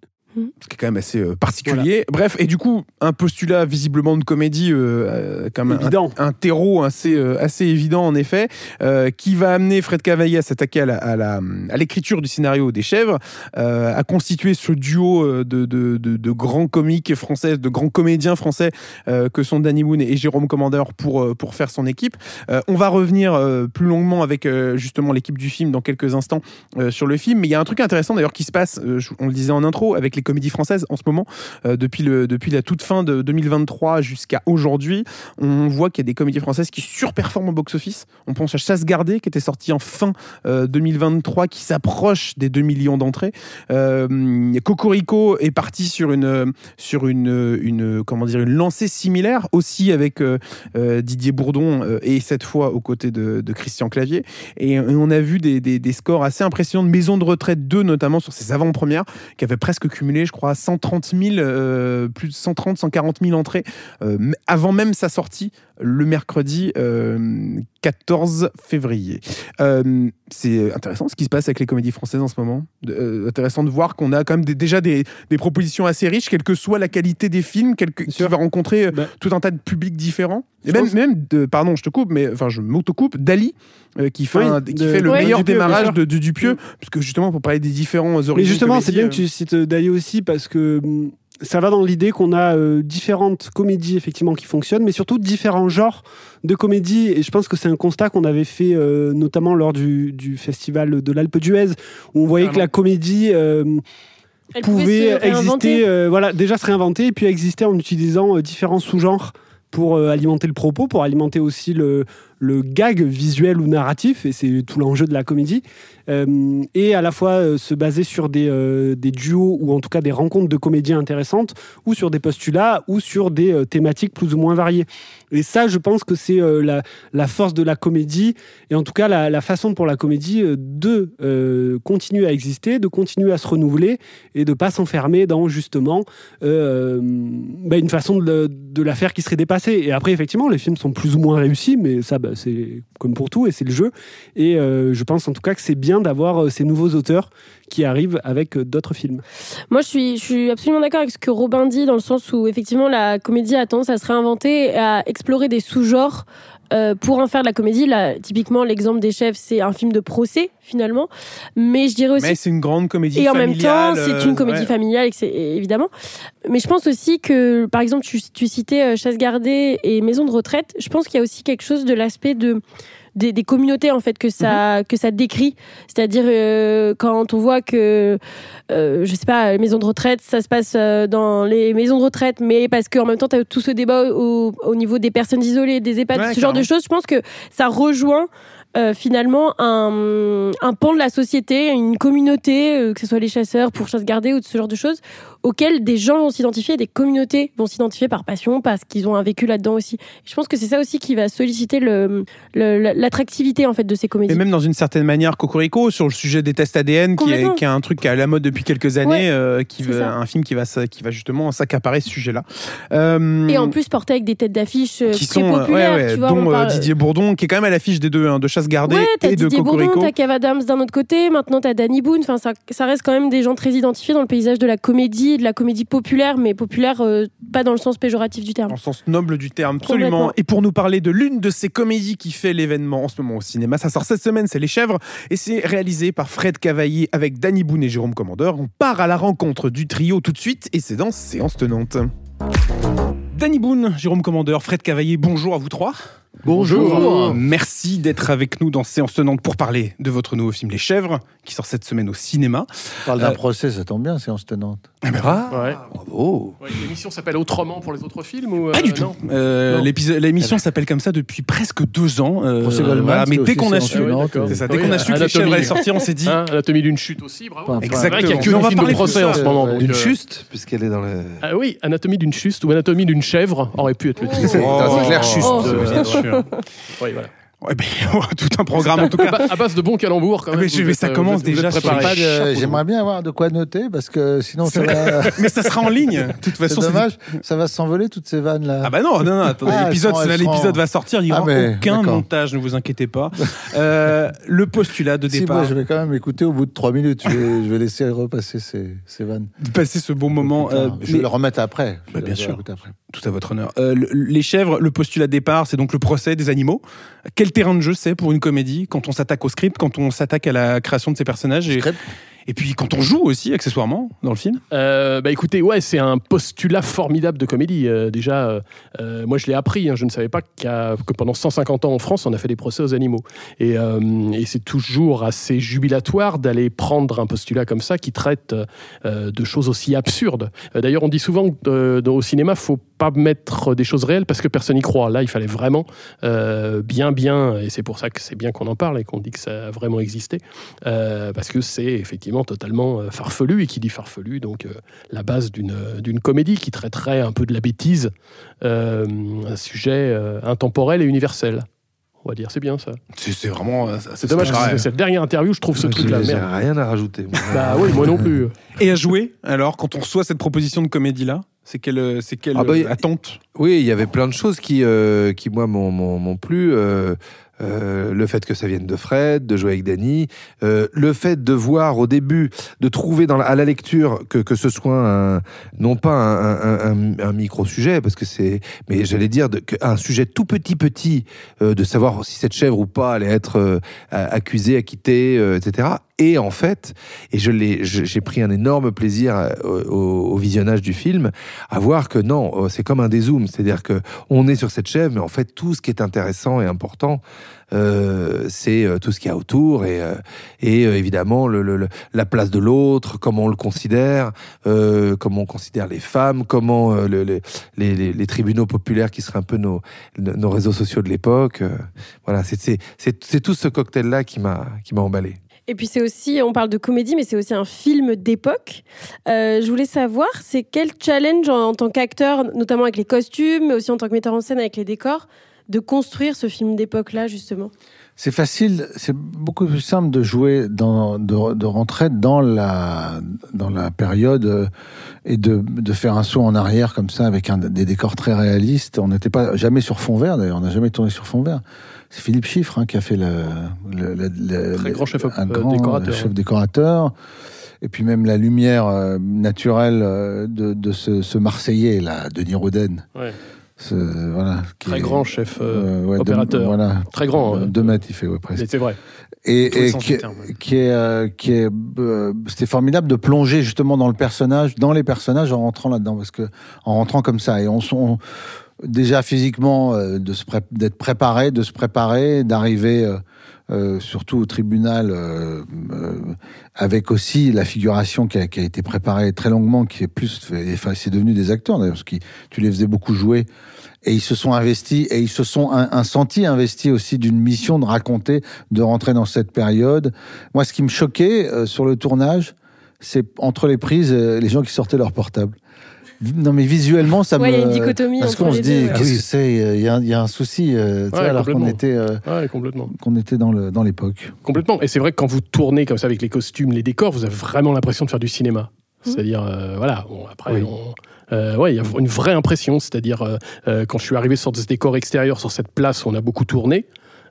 ce qui est quand même assez euh, particulier. Bref, et du coup, un postulat visiblement de comédie, euh, euh, comme un, évident un terreau assez, euh, assez évident en effet, euh, qui va amener Fred Cavaillé à s'attaquer à la- à la- à l'écriture du scénario des chèvres, euh, à constituer ce duo de, de, de- de grands comiques français, de grands comédiens français euh, que sont Danny Boone et Jérôme Commandeur pour, pour faire son équipe. Euh, on va revenir euh, plus longuement avec euh, justement l'équipe du film dans quelques instants euh, sur le film, mais il y a un truc intéressant d'ailleurs qui se passe, euh, on le disait en intro, avec les comédies françaises en ce moment, euh, depuis, la toute fin de 2023 jusqu'à aujourd'hui, on voit qu'il y a des comédies françaises qui surperforment au box-office. On pense à Chasse gardée, qui était sorti en fin euh, 2023, qui s'approche des 2 millions d'entrées. Euh, Cocorico est parti sur une, sur une, une, comment dire, une lancée similaire, aussi avec euh, euh, Didier Bourdon euh, et cette fois aux côtés de, Christian Clavier. Et on a vu des, des- scores assez impressionnants de Maison de retraite 2, notamment sur ses avant-premières, qui avait presque cumulé, je crois, 130 000, euh, plus de 130, 140 000 entrées euh, avant même sa sortie le mercredi euh, 14 février. Euh, c'est intéressant ce qui se passe avec les comédies françaises en ce moment. Euh, intéressant de voir qu'on a quand même des- déjà des, des propositions assez riches, quelle que soit la qualité des films, quel que- va rencontrer euh, Bah. tout un tas de publics différents. Et même, même de, pardon, je te coupe, mais enfin, je m'auto-coupe, Dali, euh, qui fait, Oui, un- qui de- fait le Ouais. meilleur Dupieux, démarrage de, de Dupieux, Mm. parce que justement, pour parler des différents horizons. Mais justement, c'est bien euh, que tu cites Dali aussi parce que hum, ça va dans l'idée qu'on a euh, différentes comédies effectivement qui fonctionnent, mais surtout différents genres de comédies. Et je pense que c'est un constat qu'on avait fait euh, notamment lors du, du festival de l'Alpe d'Huez, où on voyait que la comédie euh, Elle pouvait exister, euh, voilà, déjà se réinventer et puis exister en utilisant euh, différents sous-genres pour euh, alimenter le propos, pour alimenter aussi le, le gag visuel ou narratif, et c'est tout l'enjeu de la comédie, Euh, et à la fois euh, se baser sur des, euh, des duos ou en tout cas des rencontres de comédiens intéressantes, ou sur des postulats, ou sur des thématiques plus ou moins variées. Et ça, je pense que c'est la, la force de la comédie, et en tout cas la, façon pour la comédie de continuer à exister, de continuer à se renouveler, et de pas s'enfermer dans justement bah, une façon de, de la faire qui serait dépassée. Et après, effectivement, les films sont plus ou moins réussis, mais ça, c'est comme pour tout, et c'est le jeu. Et euh, je pense en tout cas que c'est bien d'avoir euh, ces nouveaux auteurs qui arrivent avec euh, d'autres films. Moi, je suis, je suis absolument d'accord avec ce que Robin dit, dans le sens où, effectivement, la comédie a tendance à se réinventer, et à explorer des sous-genres euh, pour en faire de la comédie. Là, typiquement, l'exemple des chefs, c'est un film de procès, finalement. Mais je dirais aussi Mais c'est une grande comédie et en même temps, c'est une euh, comédie ouais. familiale, et que c'est- évidemment. Mais je pense aussi que, par exemple, tu, tu citais euh, Chasse gardée et Maison de retraite. Je pense qu'il y a aussi quelque chose de l'aspect de des, des communautés en fait que ça Mhm. que ça décrit. C'est-à-dire euh, quand on voit que euh, je sais pas, les maisons de retraite, ça se passe euh, dans les maisons de retraite, mais parce qu'en même temps, tu as tout ce débat au, au niveau des personnes isolées, des EHPAD, Ouais, ce genre de choses. Je pense que ça rejoint euh, finalement un, un pan de la société, une communauté, euh, que ce soit les chasseurs pour chasse gardée ou de ce genre de choses, auxquelles des gens vont s'identifier, des communautés vont s'identifier par passion, parce qu'ils ont un vécu là-dedans aussi. Je pense que c'est ça aussi qui va solliciter le- le- l'attractivité en fait de ces comédies. Et même dans une certaine manière, Cocorico, sur le sujet des tests ADN, qui est, Complètement. qui est un truc qui est à la mode depuis quelques années, Ouais, euh, qui va- un film qui va, qui va justement s'accaparer ce sujet-là. Et en plus porté avec des têtes d'affiche qui très sont, populaires, ouais, ouais, tu vois. dont parle- Didier Bourdon, qui est quand même à l'affiche des deux, hein, de Chasse gardée Ouais, t'as et de Didier Bourdon, Cocorico. t'as Kev Adams d'un autre côté, maintenant t'as Danny Boone. Enfin, ça, ça reste quand même des gens très identifiés dans le paysage de la comédie, de la comédie populaire, mais populaire euh, pas dans le sens péjoratif du terme. En sens noble du terme, absolument. Et pour nous parler de l'une de ces comédies qui fait l'événement en ce moment au cinéma, ça sort cette semaine, c'est Les Chèvres, et c'est réalisé par Fred Cavaillé avec Danny Boone et Jérôme Commandeur. On part à la rencontre du trio tout de suite, et c'est dans Séance Tenante. Danny Boone, Jérôme Commandeur, Fred Cavaillé, bonjour à vous trois. Bonjour. Merci d'être avec nous dans Séance Tenante pour parler de votre nouveau film Les Chèvres, qui sort cette semaine au cinéma. On parle d'un Euh, procès, ça tombe bien, séance tenante. Ah, Ouais. bravo Ouais, L'émission s'appelle autrement pour les autres films ou euh, Pas du tout. non Euh, L'émission s'appelle comme ça depuis presque deux ans. euh, Procès Goldman, voilà, mais dès qu'on a su, Ah c'est ça, dès Oui, qu'on a su que les chèvres allaient sortir, on s'est dit. Hein, Anatomie d'une chute aussi, bravo. Enfin, C'est Exactement. vrai qu'il y a que Mais on va parler de procès en ce moment. donc, Une euh, chuste, puisqu'elle est dans le. Ah oui, Anatomie d'une chuste ou Anatomie d'une chèvre aurait pu être le titre. C'est Oh. c'est clair, chuste. Sûr. Oui, voilà. Ouais, ben, tout un programme en tout cas. À base de bons calembours quand même. mais je- vous mais êtes, ça euh, commence vous êtes- déjà. J'aimerais bien avoir de quoi noter parce que sinon ça va. Mais ça sera en ligne. De toute façon, c'est- dommage, ça va s'envoler toutes ces vannes là. Ah bah non, non, non, attendez, Ah, l'épisode, va sortir, il n'y aura Ah, mais, aucun montage, ne vous inquiétez pas. Euh, le postulat de si, départ, moi, je vais quand même écouter au bout de trois minutes. Je vais, je vais laisser repasser ces, ces vannes. de passer ce bon moment. Euh, je mais- vais le remettre après. Je Bah, vais bien le sûr. après. Tout à votre honneur. Euh, le- les chèvres, le postulat de départ, c'est donc le procès des animaux. Quel terrain de jeu c'est pour une comédie quand on s'attaque au script, quand on s'attaque à la création de ces personnages et. Et puis quand on joue aussi, accessoirement, dans le film. Euh, bah écoutez, ouais, c'est un postulat formidable de comédie. Euh, déjà, euh, moi je l'ai appris, hein, je ne savais pas que pendant 150 ans en France, on a fait des procès aux animaux. Et, c'est toujours assez jubilatoire d'aller prendre un postulat comme ça qui traite de choses aussi absurdes. D'ailleurs, on dit souvent que au cinéma, faut pas mettre des choses réelles parce que personne n'y croit. Là, il fallait vraiment bien, bien, et c'est pour ça que c'est bien qu'on en parle et qu'on dit que ça a vraiment existé, parce que c'est effectivement totalement euh, farfelu, et qui dit farfelu, donc euh, la base d'une euh, d'une comédie qui traiterait un peu de la bêtise, euh, un sujet euh, intemporel et universel. On va dire, c'est bien ça. C'est c'est vraiment. C'est dommage, c'est cette dernière interview, je trouve ce truc-là. J'ai rien à rajouter. moi. Bah oui, moi non plus. Et à jouer, alors, quand on reçoit cette proposition de comédie-là, c'est quelle, c'est quelle Ah bah, attente? Oui, il y avait plein de choses qui, euh, qui moi, m'ont- m'ont m'ont plu. Euh, euh, le fait que ça vienne de Fred, de jouer avec Danny, euh, le fait de voir au début, de trouver dans la- à la lecture que, que ce soit un, non pas un, un- un- micro-sujet, parce que c'est, mais j'allais dire de- un sujet tout petit petit, euh, de savoir si cette chèvre ou pas allait être euh, accusée, acquittée, euh, etc. Et en fait, et je l'ai, j'ai pris un énorme plaisir euh, au, visionnage du film, à voir que non, euh, c'est comme un dézoom, c'est-à-dire que on est sur cette chèvre, mais en fait tout ce qui est intéressant et important, euh, c'est euh, tout ce qu'il y a autour et, et évidemment le, le- la place de l'autre, comment on le considère, euh, comment on considère les femmes, comment le- le- les, les- les tribunaux populaires qui seraient un peu nos, nos réseaux sociaux de l'époque. voilà, c'est tout ce cocktail-là qui m'a qui m'a emballé. Et puis c'est aussi, on parle de comédie, mais c'est aussi un film d'époque. Euh, je voulais savoir, c'est quel challenge en, tant qu'acteur, notamment avec les costumes, mais aussi en tant que metteur en scène avec les décors, de construire ce film d'époque-là, justement? C'est facile, c'est beaucoup plus simple de jouer, de, rentrer dans la, dans la période euh, et de, de faire un saut en arrière comme ça avec des décors très réalistes. On n'était pas jamais sur fond vert d'ailleurs, on n'a jamais tourné sur fond vert. C'est Philippe Chiffre hein, qui a fait le, le, grand chef, un euh, grand décorateur. chef décorateur. Et puis même la lumière euh, naturelle euh, de, de ce, ce Marseillais là, Denis Roden. Ouais. Ce, voilà, qui Très est- grand chef euh, euh, ouais, de- opérateur. voilà, Très grand. euh, deux mètres il fait ouais, presque c'est vrai. et, qui, est euh, qui est euh, c'était formidable de plonger justement dans le personnage dans les personnages en rentrant là-dedans parce que en rentrant comme ça et on sont déjà physiquement euh, de se d'être préparé de se préparer d'arriver euh, euh, surtout au tribunal euh, euh, avec aussi la figuration qui a, qui a été préparée très longuement qui est plus enfin c'est devenu des acteurs d'ailleurs parce que tu les faisais beaucoup jouer et ils se sont investis et ils se sont un, un senti investis aussi d'une mission de raconter, de rentrer dans cette période. Moi, ce qui me choquait sur le tournage, c'est entre les prises, les gens qui sortaient leur portable. Non, mais visuellement, ça Ouais, me. il y a une dichotomie Parce qu'on se dit, ouais. qu'est-ce que c'est Il y, a un- il y a un souci, euh, Ouais, alors qu'on était, euh, qu'on était dans le dans l'époque. Complètement. Et c'est vrai que quand vous tournez comme ça avec les costumes, les décors, vous avez vraiment l'impression de faire du cinéma. C'est-à-dire, euh, voilà, bon, après, Oui. on- euh, ouais, il y a une vraie impression. C'est-à-dire, euh, euh, quand je suis arrivé sur ce décor extérieur, sur cette place où on a beaucoup tourné,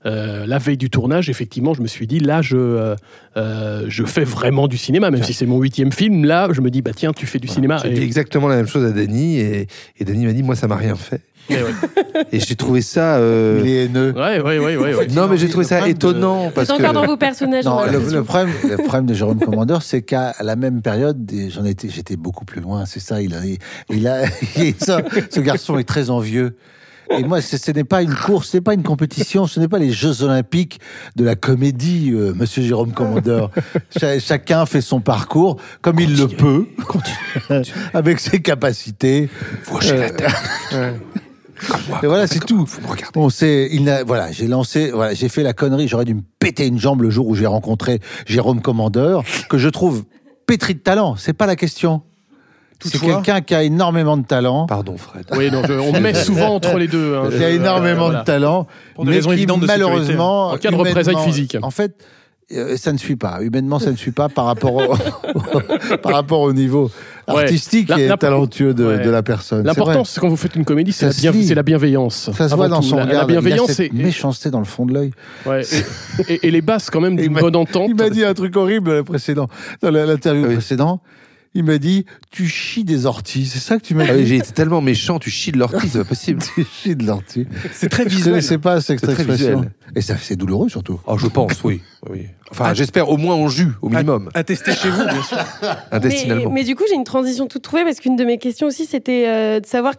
euh, la veille du tournage, effectivement, je me suis dit, là, je, euh, euh, je fais vraiment du cinéma, même si c'est mon huitième film. Là, je me dis, bah tiens, tu fais du cinéma. J'ai dit exactement la même chose à Danny et, et Danny m'a dit moi ça m'a rien fait. et ouais. Et j'ai trouvé ça. euh, Il est haineux. ouais, ouais, ouais, ouais, ouais. Non mais j'ai trouvé ça problème de- étonnant parce C'est que. encore dans vos personnages. Non, le, problème, le problème de Jérôme Commandeur, c'est qu'à la même période, j'en étais, j'étais beaucoup plus loin. C'est ça, il a, il a, il a- ça, ce garçon est très envieux. Et moi, ce ce n'est pas une course, ce n'est pas une compétition, ce n'est pas les Jeux Olympiques de la comédie, euh, Monsieur Jérôme Commandeur. Cha- chacun fait son parcours comme il le peut, avec ses capacités. Faut la Euh, tête. Comme moi, Et voilà, c'est tout. Me il n'a, voilà, j'ai lancé, voilà, j'ai fait la connerie. J'aurais dû me péter une jambe le jour où j'ai rencontré Jérôme Commandeur, que je trouve pétri de talent. C'est pas la question. C'est quelqu'un qui a énormément de talent, Pardon Fred. Oui, non, je- on met souvent entre les deux. hein. qui a Je- énormément voilà. de talent, Pour mais qui de malheureusement, En cas de représailles physiques. En fait, euh, ça ne suit pas. Humainement, ça ne suit pas par rapport au, par rapport au niveau Ouais. artistique La- et la- talentueux de, Ouais. de la personne. C'est L'important, c'est quand vous faites une comédie, c'est la, bien- c'est bienveillance. Ça se voit dans tout. son la, regard. La bienveillance et- méchanceté dans le fond de l'œil. ouais, et, et- et les bases quand même d'une bonne entente. Il m'a dit un truc horrible le précédent, dans l'interview Oui. Il m'a dit Tu chies des orties. C'est ça que tu m'as Ah oui, dit j'ai été tellement méchant, tu chies de l'ortie, c'est pas possible. Tu chies de l'ortie. C'est très visuel. connaissais pas cette C'est très expression. visuel. Et ça, c'est douloureux surtout. Oh, je pense, oui. oui. Enfin, Ah. j'espère au moins en jus, au minimum, À tester chez vous, bien sûr. Mais, intestinalement. mais du coup, j'ai une transition toute trouvée parce qu'une de mes questions aussi, c'était euh, de savoir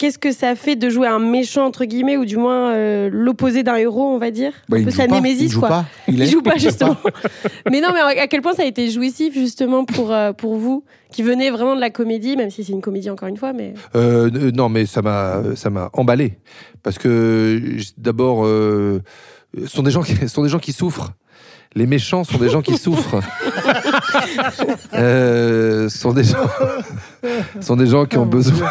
qu'est-ce que ça fait de jouer un méchant, entre guillemets, ou du moins euh, l'opposé d'un héros, on va dire. Bah, un peu sa némésis, quoi. pas. Il, joue pas, justement. mais non, mais à quel point ça a été jouissif, justement, pour, euh, pour vous, qui venez vraiment de la comédie, même si c'est une comédie, encore une fois, mais... Euh, non, mais ça m'a, ça m'a emballé parce que d'abord, sont des gens qui, ce sont des gens qui souffrent. Les méchants sont des gens qui souffrent. Euh, ce sont des gens, sont des gens qui ont besoin,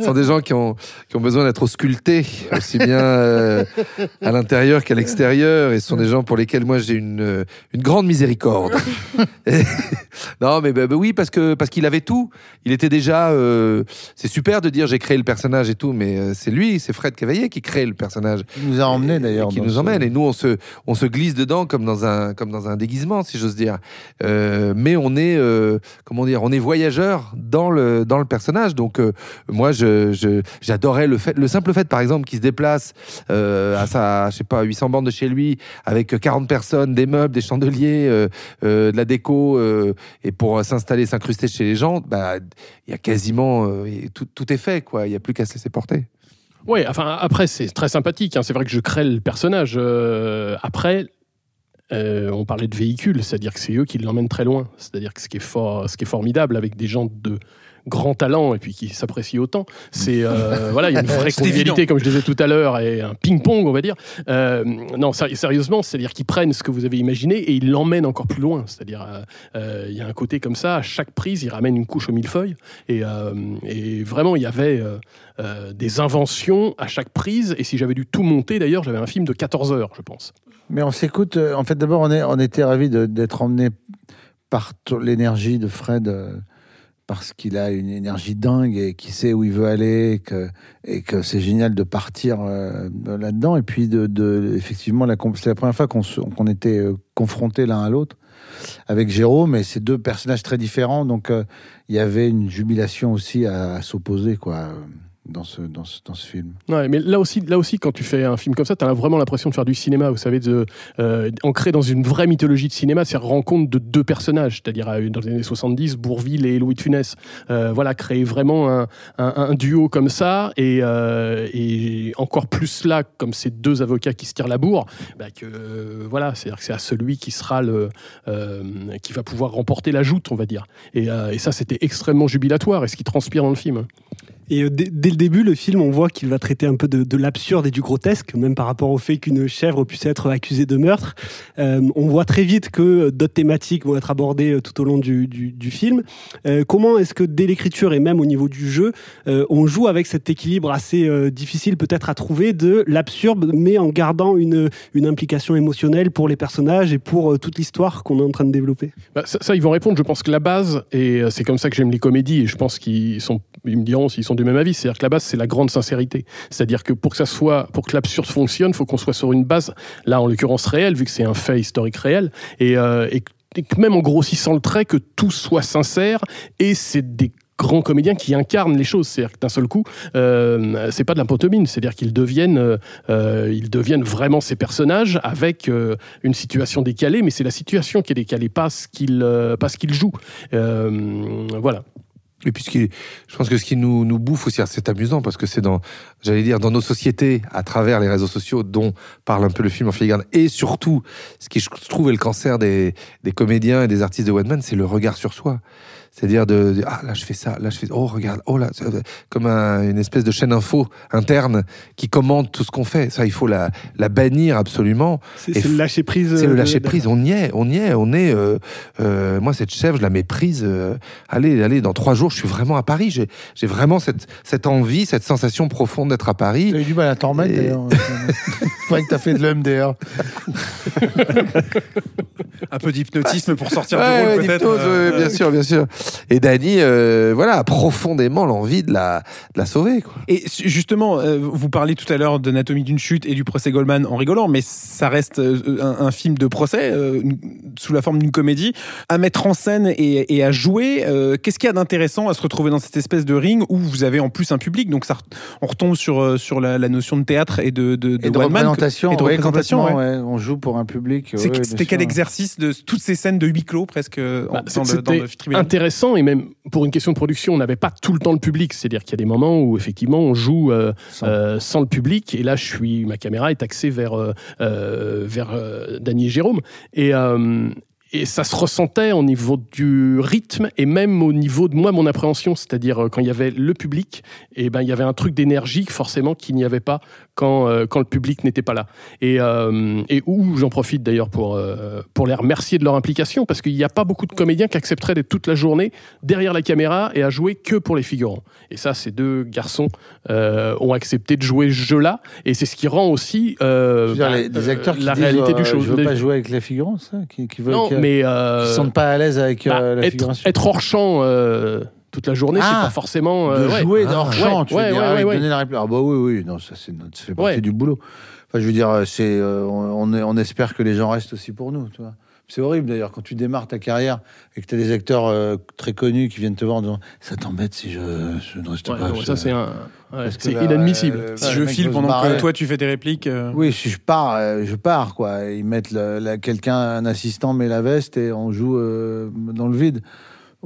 sont des gens qui ont, qui ont besoin d'être auscultés aussi bien euh, à l'intérieur qu'à l'extérieur, et ce sont des gens pour lesquels moi j'ai une, une grande miséricorde. Et- non, mais bah, bah oui, parce que parce qu'il avait tout. Il était déjà. euh, c'est super de dire j'ai créé le personnage et tout, mais euh, c'est lui, c'est Fred Cavaillé qui crée le personnage. Il nous a emmenés d'ailleurs. Qui nous ce- emmène. Et nous, on se, on se glisse dedans comme dans un, comme dans un déguisement, si j'ose dire. Euh, mais on est, euh, comment dire, on est voyageur dans le, dans le personnage. Donc, euh, moi, je, je- j'adorais le le simple fait, par exemple, qu'il se déplace à sa, je sais pas, 800 bandes de chez lui, avec 40 personnes, des meubles, des chandeliers, de la déco, et pour s'installer, s'incruster chez les gens, bah, il y a quasiment, tout, tout est fait, quoi. Il n'y a plus qu'à se laisser porter. Ouais, enfin après c'est très sympathique. hein. C'est vrai que je crée le personnage. Après, euh, on parlait de véhicules, c'est-à-dire que c'est eux qui l'emmènent très loin. C'est-à-dire que ce qui est fort, ce qui est formidable avec des gens de grand talent et puis qui s'apprécient autant, c'est euh, voilà, il y a une vraie convivialité comme je disais tout à l'heure et un ping-pong, on va dire. Euh, non, sé- sérieusement, c'est-à-dire qu'ils prennent ce que vous avez imaginé et ils l'emmènent encore plus loin. C'est-à-dire, il y a un côté comme ça. À chaque prise, ils ramènent une couche au millefeuille et, et vraiment, il y avait des inventions à chaque prise. Et si j'avais dû tout monter, d'ailleurs, j'avais un film de 14 heures, je pense. Mais on s'écoute. euh, En fait, d'abord, on, était ravis d'être emmenés par l'énergie de Fred, euh, parce qu'il a une énergie dingue et qu'il sait où il veut aller, et que, c'est génial de partir euh, là-dedans. Et puis, effectivement, c'est la première fois qu'on était confrontés l'un à l'autre avec Jérôme, et c'est deux personnages très différents. Donc, il y avait une jubilation aussi à, à s'opposer, quoi, dans ce, film. Ouais, mais là aussi, là aussi, quand tu fais un film comme ça, tu as vraiment l'impression de faire du cinéma, vous savez, euh, ancré dans une vraie mythologie de cinéma, c'est rencontre de deux personnages, c'est-à-dire euh, dans les années 70, Bourville et Louis de. Euh, voilà, créer vraiment un, duo comme ça, et, encore plus là, comme ces deux avocats qui se tirent la bourre, bah que voilà, c'est-à-dire que c'est à celui qui sera le, qui va pouvoir remporter la joute, on va dire. Et ça, c'était extrêmement jubilatoire, et ce qui transpire dans le film. Et euh, dès, le début, le film, on voit qu'il va traiter un peu de, de l'absurde et du grotesque, même par rapport au fait qu'une chèvre puisse être accusée de meurtre. Euh, on voit très vite que euh, d'autres thématiques vont être abordées tout au long du, film. Comment est-ce que dès l'écriture et même au niveau du jeu, on joue avec cet équilibre assez difficile peut-être à trouver de l'absurde, mais en gardant une, une implication émotionnelle pour les personnages et pour toute l'histoire qu'on est en train de développer? Bah, ça, ils vont répondre. Je pense que la base, et c'est comme ça que j'aime les comédies, et je pense qu'ils sont, ils me diront s'ils sont du même avis. C'est-à-dire que la base, c'est la grande sincérité. C'est-à-dire que pour que ça soit, pour que l'absurde fonctionne, faut qu'on soit sur une base, là en l'occurrence réelle, vu que c'est un fait historique réel, et, euh, et, et même en grossissant le trait, que tout soit sincère, et c'est des grands comédiens qui incarnent les choses. C'est-à-dire que d'un seul coup, euh, c'est pas de la pantomime, c'est-à-dire qu'ils deviennent, euh, euh, ils deviennent vraiment ces personnages avec une situation décalée, mais c'est la situation qui est décalée, pas ce qu'ils, pas ce qu'ils jouent. Voilà. Et puis, ce qui- je pense que ce qui nous, nous bouffe aussi, c'est amusant parce que c'est dans, j'allais dire, dans nos sociétés, à travers les réseaux sociaux, dont parle un peu le film en filigrane, et surtout, ce qui je trouve est le cancer des, des comédiens et des artistes de one man, c'est le regard sur soi. C'est-à-dire de, de- ah là je fais ça, là je fais oh regarde oh là ça- comme un- une espèce de chaîne info interne qui commande tout ce qu'on fait. Ça il faut la, la bannir absolument. C'est le lâcher prise. C'est le euh, lâcher prise. On y est, on y est, on est. euh, euh, moi, cette chèvre, je la méprise. euh, allez, allez, dans trois jours, je suis vraiment à Paris. J'ai, j'ai vraiment cette, cette envie, cette sensation profonde d'être à Paris. Tu as eu du mal à t'en remettre Et- d'ailleurs. Faudrait que t'as fait de l'EMDR. Un peu d'hypnotisme pour sortir Ouais, du ouais, rôle peut-être. l'hypnose, euh, ouais, bien sûr, bien sûr. Et Dany, euh, voilà, a profondément l'envie de la, de la sauver. Quoi. Et justement, euh, vous parliez tout à l'heure d'Anatomie d'une chute et du procès Goldman en rigolant, mais ça reste un, un film de procès sous la forme d'une comédie à mettre en scène et, et à jouer. Qu'est-ce qu'il y a d'intéressant à se retrouver dans cette espèce de ring où vous avez en plus un public? Donc ça, on retombe sur sur la, la notion de théâtre et de de, Et de one man que- représentation. et de ouais, représentation. complètement, ouais. ouais. On joue pour un public. C'était quel exercice de toutes ces scènes de huis clos presque euh, Bah, dans, le, dans c'était le tribunal intéressant et même pour une question de production, on n'avait pas tout le temps le public. C'est-à-dire qu'il y a des moments où effectivement on joue euh, Sans- euh, sans le public et là je suis, ma caméra est axée vers euh, vers euh, Dany et Jérôme et euh, et ça se ressentait au niveau du rythme et même au niveau de moi, mon appréhension, c'est-à-dire quand il y avait le public, et ben il y avait un truc d'énergie forcément qu'il n'y avait pas quand, euh, quand le public n'était pas là. Et, euh, et où j'en profite d'ailleurs pour, euh, pour les remercier de leur implication, parce qu'il n'y a pas beaucoup de comédiens qui accepteraient d'être toute la journée derrière la caméra et à jouer que pour les figurants. Et ça, ces deux garçons ont accepté de jouer ce jeu-là, et c'est ce qui rend aussi bah, les- des acteurs qui la disent, réalité du show. Je veux pas jouer avec les figurants, ça qui, qui veulent non, que- mais qui se sentent pas à l'aise avec bah, la être, figuration. être hors champ toute la journée, Ah, c'est pas forcément euh, de ouais. jouer Ah, hors champ, ouais, tu veux ouais, dire, ouais, avec ouais, donner la réplique. Ah bah oui, oui, non, ça, c'est notre- ça fait partie Ouais. du boulot. Enfin, je veux dire, c'est, euh, on, on est- on espère que les gens restent aussi pour nous, tu vois. C'est horrible d'ailleurs quand tu démarres ta carrière et que tu as des acteurs euh, très connus qui viennent te voir en disant ça t'embête si je, je ne reste Ouais, pas. ça c'est un, ouais, c'est là, inadmissible. euh, Si je file pendant que toi tu fais tes répliques. euh, Oui, si je pars, euh, je pars quoi. Ils mettent le- la- quelqu'un, un assistant met la veste et on joue euh, dans le vide.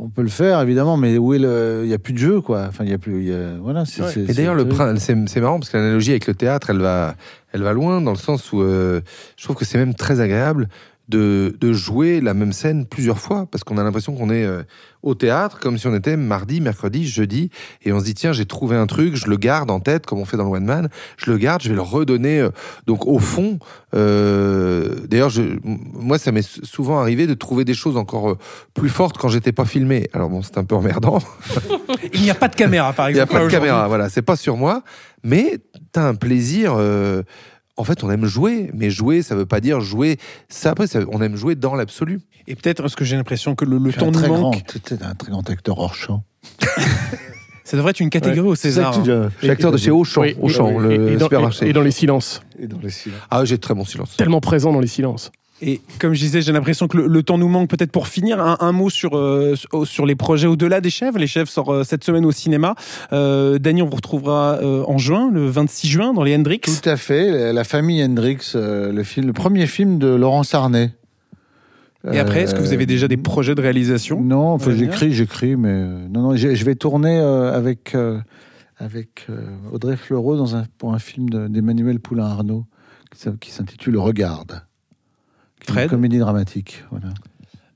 On peut le faire évidemment, mais où est le Il y a plus de jeu quoi. Enfin, il y a plus. il y a- Voilà. Ouais. Et d'ailleurs, c'est le c'est c'est marrant parce que l'analogie avec le théâtre, elle va, elle va loin dans le sens où euh, je trouve que c'est même très agréable de, de jouer la même scène plusieurs fois parce qu'on a l'impression qu'on est euh, au théâtre comme si on était mardi, mercredi, jeudi et on se dit tiens j'ai trouvé un truc, je le garde en tête comme on fait dans le One Man, je le garde, je vais le redonner. euh, donc au fond, euh, d'ailleurs moi ça m'est souvent arrivé de trouver des choses encore euh, plus fortes quand j'étais pas filmé. Alors bon c'est un peu emmerdant. Il n'y a pas de caméra par Il n'y a exemple. pas de caméra, voilà, c'est pas sur moi, mais t'as un plaisir. euh, en fait, on aime jouer, mais jouer, ça veut pas dire jouer. Ça, après, ça- on aime jouer dans l'absolu. Et peut-être parce que j'ai l'impression que le, le temps nous très manque. grand, tu es un très grand acteur hors champ. Ça devrait être une catégorie au César. hein. Je suis acteur de chez Auchan, Oui, Auchan, et- le et, dans, supermarché. et- et dans les silences. Et dans les silences. Ah, j'ai très bon silence. Tellement présent dans les silences. Et comme je disais, j'ai l'impression que le, le temps nous manque. Peut-être pour finir, un, un mot sur, euh, sur- sur les projets au-delà des chefs. Les chefs sortent euh, cette semaine au cinéma. Euh, Dany, on vous retrouvera euh, en juin, le 26 juin, dans les Hendrix. Tout à fait. La- famille Hendrix, le film, le premier film de Laurent Sarnet. Et après, est-ce que vous avez déjà des projets de réalisation? Non, enfin, j'écris, j'écris, mais non, non, je vais tourner avec avec Audrey Fleurot dans un pour un film de- d'Emmanuel Poulain Arnaud qui s- qui s'intitule Regarde. Une comédie dramatique. Voilà.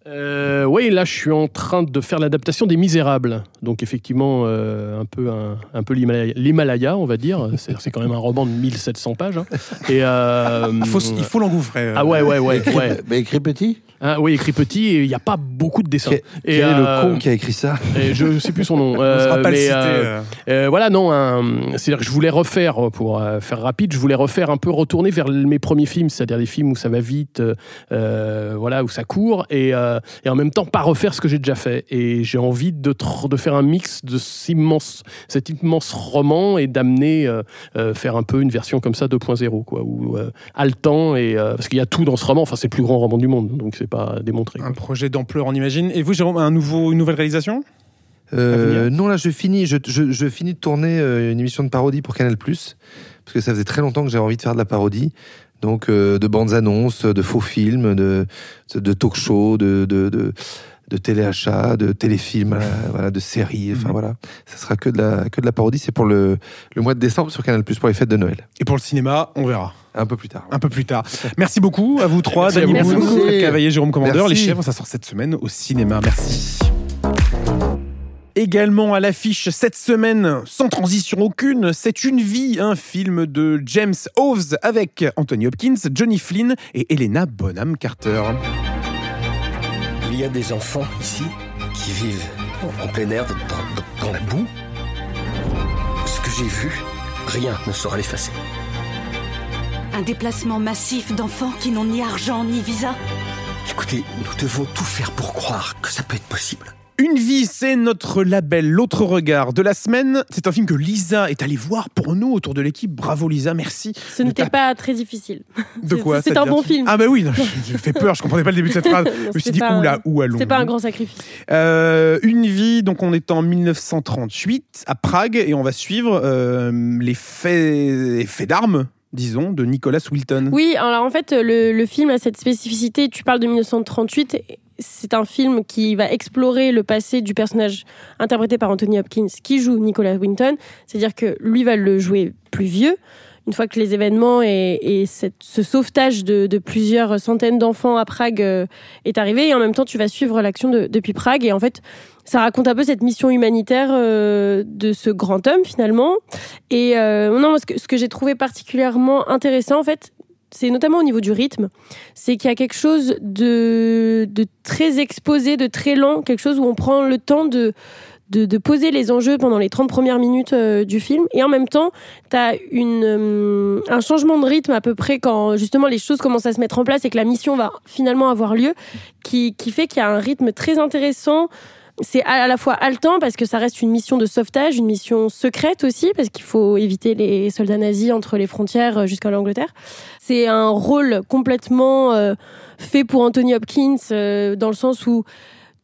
Euh, oui, là, je suis en train de faire l'adaptation des Misérables. Donc, effectivement, euh, un peu, un, un peu l'Himalaya, on va dire. C'est quand même un roman de 1700 pages. hein. Et, euh, Il faut, il faut l'engouffrer. euh. Ah ouais, ouais, ouais. ouais. Bah, écrit petit? Hein, oui, écrit petit, et il n'y a pas beaucoup de dessins. Quel, Et, quel est euh, le con qui a écrit ça? et je sais plus son nom. On ne sera Euh, pas le mais, citer. euh, euh. Euh, voilà, non, c'est-à-dire que je voulais refaire, pour euh, faire rapide, je voulais refaire un peu retourner vers mes premiers films, c'est-à-dire des films où ça va vite, euh, euh, voilà, où ça court, et, euh, et en même temps pas refaire ce que j'ai déjà fait. Et j'ai envie de, de faire un mix de cet immense, cet immense roman et d'amener, euh, euh, faire un peu une version comme ça 2.0, quoi, où euh, haletant, et, euh, parce qu'il y a tout dans ce roman, enfin c'est le plus grand roman du monde, donc c'est pas démontré. quoi. Un projet d'ampleur, on imagine. Et vous, Jérôme, un nouveau, une nouvelle réalisation? Euh, non, là, je finis, je, je- je finis de tourner une émission de parodie pour Canal+, parce que ça faisait très longtemps que j'avais envie de faire de la parodie. Donc, euh, de bandes annonces, de faux films, de, de talk show, de, de, de, de téléachat, de téléfilms, euh, voilà, de séries. Enfin, Mhm. voilà. Ça sera que de la, que de la parodie. C'est pour le, le mois de décembre sur Canal+, pour les fêtes de Noël. Et pour le cinéma, on verra. Un peu plus tard. Un peu plus tard. Merci beaucoup à vous trois. Fred Cavaillé, Jérôme Commandeur. Merci. Les chèvres, ça sort cette semaine au cinéma. Merci. Également à l'affiche cette semaine, sans transition aucune, C'est une vie, un film de James Hawes avec Anthony Hopkins, Johnny Flynn et Helena Bonham Carter. Il y a des enfants ici qui vivent en plein air, dans, dans- dans la boue. Ce que j'ai vu, rien ne saura l'effacer. Un déplacement massif d'enfants qui n'ont ni argent ni visa Écoutez, nous devons tout faire pour croire que ça peut être possible. Une vie, c'est notre label, l'autre regard de la semaine. C'est un film que Lisa est allée voir pour nous autour de l'équipe. Bravo Lisa, merci. Ce n'était pas très difficile. De quoi C'est un bon film. Ah bah oui, j'ai fait peur, je comprenais pas le début de cette phrase. je me suis dit, oula, où allons C'est pas un grand sacrifice. Euh, une vie, donc on est en 1938 à Prague et on va suivre euh, les faits, les faits d'armes, disons, de Nicholas Wilton. Oui, alors en fait, le, le film a cette spécificité. Tu parles de 1938. C'est un film qui va explorer le passé du personnage interprété par Anthony Hopkins qui joue Nicholas Winton. C'est-à-dire que lui va le jouer plus vieux. Une fois que les événements et, ce sauvetage de, plusieurs centaines d'enfants à Prague euh, est arrivé, et en même temps, tu vas suivre l'action de- depuis Prague. Et en fait, ça raconte un peu cette mission humanitaire euh, de ce grand homme finalement. Et euh, non, ce que, que j'ai trouvé particulièrement intéressant, en fait, c'est notamment au niveau du rythme, c'est qu'il y a quelque chose de très exposé, de très lent, quelque chose où on prend le temps de, de, de poser les enjeux pendant les 30 premières minutes euh, du film. Et en même temps, tu as un changement de rythme à peu près quand justement les choses commencent à se mettre en place et que la mission va finalement avoir lieu, qui, qui fait qu'il y a un rythme très intéressant. C'est à la fois haletant parce que ça reste une mission de sauvetage, une mission secrète aussi parce qu'il faut éviter les soldats nazis entre les frontières euh, jusqu'à l'Angleterre. C'est un rôle complètement euh, fait pour Anthony Hopkins euh, dans le sens où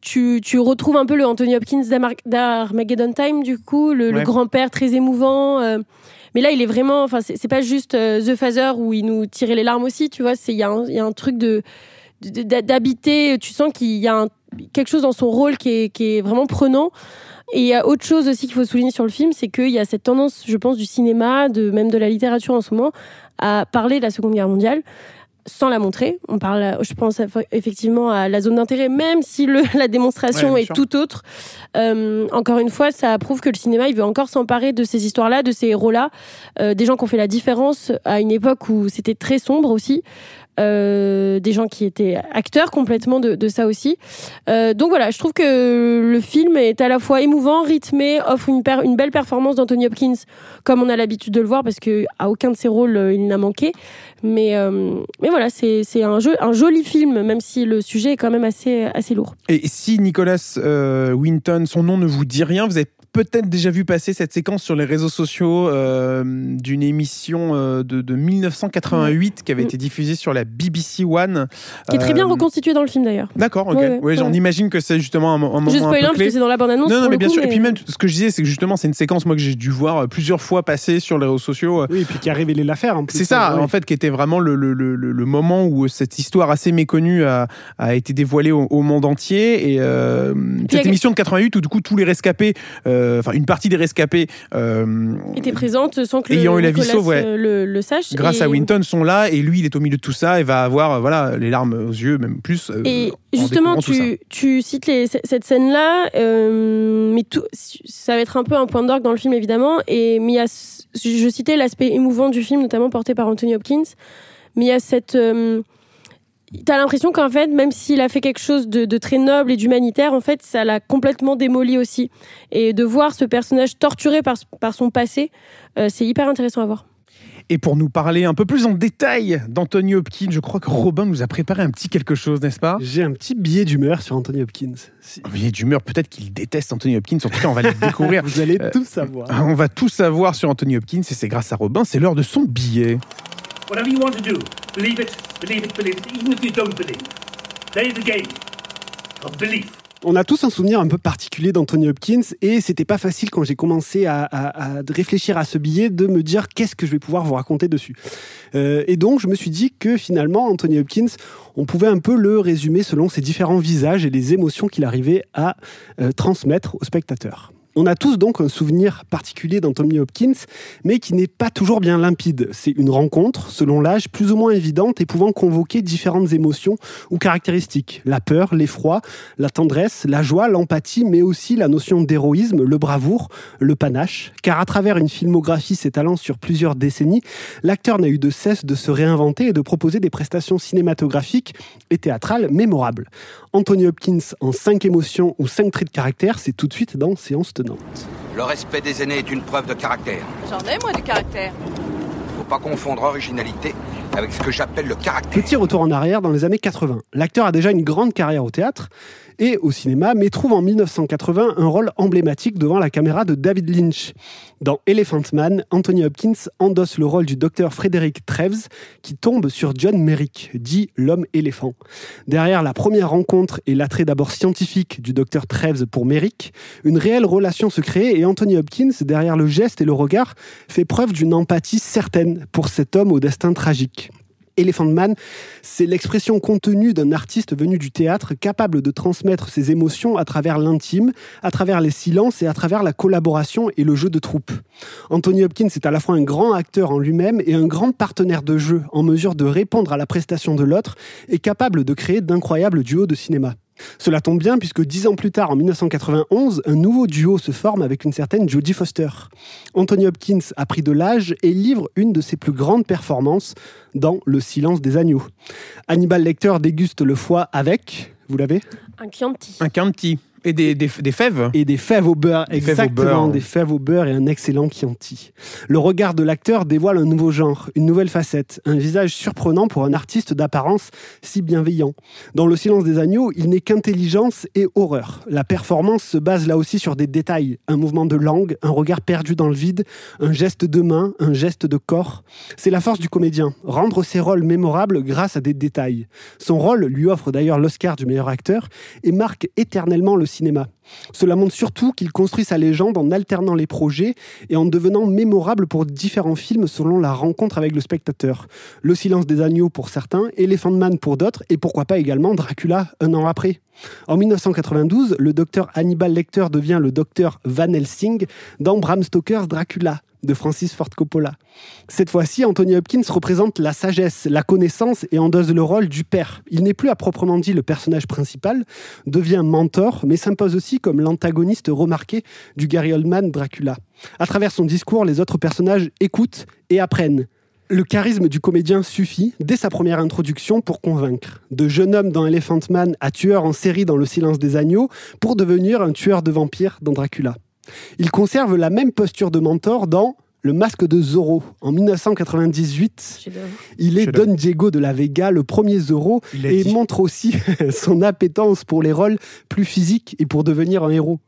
tu, tu retrouves un peu le Anthony Hopkins d'Armageddon Time du coup, le, grand-père très émouvant. euh, mais là, il est vraiment, enfin, c'est pas juste euh, The Father où il nous tirait les larmes aussi, tu vois. C'est il y, a un- il y a un truc de d'habiter. Tu sens qu'il y a un- quelque chose dans son rôle qui est, qui est vraiment prenant. Et il y a autre chose aussi qu'il faut souligner sur le film, c'est qu'il y a cette tendance, je pense, du cinéma, de même de la littérature en ce moment, à parler de la Seconde Guerre mondiale sans la montrer. On parle, je pense eff- effectivement à la zone d'intérêt, même si le, la démonstration Ouais, est tout autre. Euh, encore une fois, ça prouve que le cinéma, il veut encore s'emparer de ces histoires-là, de ces héros-là, euh, des gens qui ont fait la différence à une époque où c'était très sombre aussi. Euh, des gens qui étaient acteurs complètement de, de ça aussi. Euh, donc voilà, je trouve que le film est à la fois émouvant, rythmé, offre une, belle performance d'Anthony Hopkins, comme on a l'habitude de le voir, parce que à aucun de ses rôles euh, il n'a manqué. Mais, euh, mais voilà, c'est un, jeu, un joli film, même si le sujet est quand même assez, assez lourd. Et si Nicholas euh, Winton, son nom ne vous dit rien, vous avez peut-être déjà vu passer cette séquence sur les réseaux sociaux euh, d'une émission euh, de, de 1988 qui avait Mm. été diffusée sur la BBC One. Qui est très bien Euh, reconstitué dans le film d'ailleurs. D'accord, ok. Ouais, Ouais, ouais, j'en imagine que c'est justement un, un moment Je un spoil peu un parce que c'est dans la bande-annonce. Non, non, pour mais le bien coup, sûr. Et puis même, ce que je disais, c'est que justement, c'est une séquence, moi, que j'ai dû voir plusieurs fois passer sur les réseaux sociaux. Oui, et puis qui a révélé l'affaire. C'est ça, Ouais. en fait, qui était vraiment le, le, le, le- le moment où cette histoire assez méconnue a, a été dévoilée au, au monde entier. Et euh, cette a- émission de 88, où du coup tous les rescapés, euh, enfin une partie des rescapés, euh, était présente sans que Ayant le, eu la vie Nicolas, sauve, ouais. euh, le, le sache. grâce Et- à Winton, sont là. Et lui, il est au milieu de tout ça et va avoir euh, voilà, les larmes aux yeux, même plus. euh, Et en justement, tu, tu cites les- cette scène-là, euh, mais tout, ça va être un peu un point d'orgue dans le film, évidemment. Et, mais a, je citais l'aspect émouvant du film, notamment porté par Anthony Hopkins. Mais il y a cette. T'as l'impression qu'en fait, même s'il a fait quelque chose de, de très noble et d'humanitaire, en fait, ça l'a complètement démoli aussi. Et de voir ce personnage torturé par, par son passé, euh, c'est hyper intéressant à voir. Et pour nous parler un peu plus en détail d'Anthony Hopkins, je crois que Robin nous a préparé un petit quelque chose, n'est-ce pas? J'ai un petit billet d'humeur sur Anthony Hopkins. Si- Il est d'humeur, peut-être qu'il déteste Anthony Hopkins. En tout cas, on va le découvrir. Vous allez Euh, tout savoir. On va tout savoir sur Anthony Hopkins et c'est grâce à Robin, c'est l'heure de son billet. Whatever you want to do, believe it, believe it, believe it, even if you don't believe. Play the game of belief. On a tous un souvenir un peu particulier d'Anthony Hopkins et c'était pas facile quand j'ai commencé à, réfléchir à ce billet de me dire qu'est-ce que je vais pouvoir vous raconter dessus. Euh, et donc je me suis dit que finalement Anthony Hopkins, on pouvait un peu le résumer selon ses différents visages et les émotions qu'il arrivait à euh, transmettre aux spectateurs. On a tous donc un souvenir particulier d'Anthony Hopkins, mais qui n'est pas toujours bien limpide. C'est une rencontre, selon l'âge, plus ou moins évidente et pouvant convoquer différentes émotions ou caractéristiques. La peur, l'effroi, la tendresse, la joie, l'empathie, mais aussi la notion d'héroïsme, le bravoure, le panache. Car à travers une filmographie s'étalant sur plusieurs décennies, l'acteur n'a eu de cesse de se réinventer et de proposer des prestations cinématographiques et théâtrales mémorables. Anthony Hopkins en cinq émotions ou cinq traits de caractère, c'est tout de suite dans Séance Le respect des aînés est une preuve de caractère. J'en ai, moi, du caractère. Faut pas confondre originalité Petit retour en arrière dans les années 80. L'acteur a déjà une grande carrière au théâtre et au cinéma, mais trouve en 1980 un rôle emblématique devant la caméra de David Lynch. Dans Elephant Man, Anthony Hopkins endosse le rôle du docteur Frédéric Treves qui tombe sur John Merrick, dit l'homme éléphant. Derrière la première rencontre et l'attrait d'abord scientifique du docteur Treves pour Merrick, une réelle relation se crée et Anthony Hopkins, derrière le geste et le regard, fait preuve d'une empathie certaine pour cet homme au destin tragique. Elephant Man, c'est l'expression contenue d'un artiste venu du théâtre capable de transmettre ses émotions à travers l'intime, à travers les silences et à travers la collaboration et le jeu de troupe. Anthony Hopkins est à la fois un grand acteur en lui-même et un grand partenaire de jeu en mesure de répondre à la prestation de l'autre et capable de créer d'incroyables duos de cinéma. Cela tombe bien puisque dix ans plus tard, en 1991, un nouveau duo se forme avec une certaine Jodie Foster. Anthony Hopkins a pris de l'âge et livre une de ses plus grandes performances dans Le silence des agneaux. Hannibal Lecter déguste le foie avec, vous l'avez? Un Chianti. Un Chianti. Et des, des, des fèves Et des fèves au beurre, Des fèves au exactement, beurre. des fèves au beurre et un excellent Chianti. Le regard de l'acteur dévoile un nouveau genre, une nouvelle facette, un visage surprenant pour un artiste d'apparence si bienveillant. Dans Le silence des agneaux, il n'est qu'intelligence et horreur. La performance se base là aussi sur des détails, un mouvement de langue, un regard perdu dans le vide, un geste de main, un geste de corps. C'est la force du comédien, rendre ses rôles mémorables grâce à des détails. Son rôle lui offre d'ailleurs l'Oscar du meilleur acteur et marque éternellement le cinéma. Cela montre surtout qu'il construit sa légende en alternant les projets et en devenant mémorable pour différents films selon la rencontre avec le spectateur. Le silence des agneaux pour certains, Elephant Man pour d'autres, et pourquoi pas également Dracula un an après. En 1992, le docteur Hannibal Lecter devient le docteur Van Helsing dans Bram Stoker's Dracula de Francis Ford Coppola. Cette fois-ci, Anthony Hopkins représente la sagesse, la connaissance et endosse le rôle du père. Il n'est plus à proprement dit le personnage principal, devient mentor, mais s'impose aussi comme l'antagoniste remarqué du Gary Oldman Dracula. À travers son discours, les autres personnages écoutent et apprennent. Le charisme du comédien suffit, dès sa première introduction, pour convaincre. De jeune homme dans Elephant Man à tueur en série dans Le silence des agneaux, pour devenir un tueur de vampires dans Dracula. Il conserve la même posture de mentor dans Le masque de Zorro en 1998. Il est Don Diego de la Vega, le premier Zorro, et dit. montre aussi son appétence pour les rôles plus physiques et pour devenir un héros.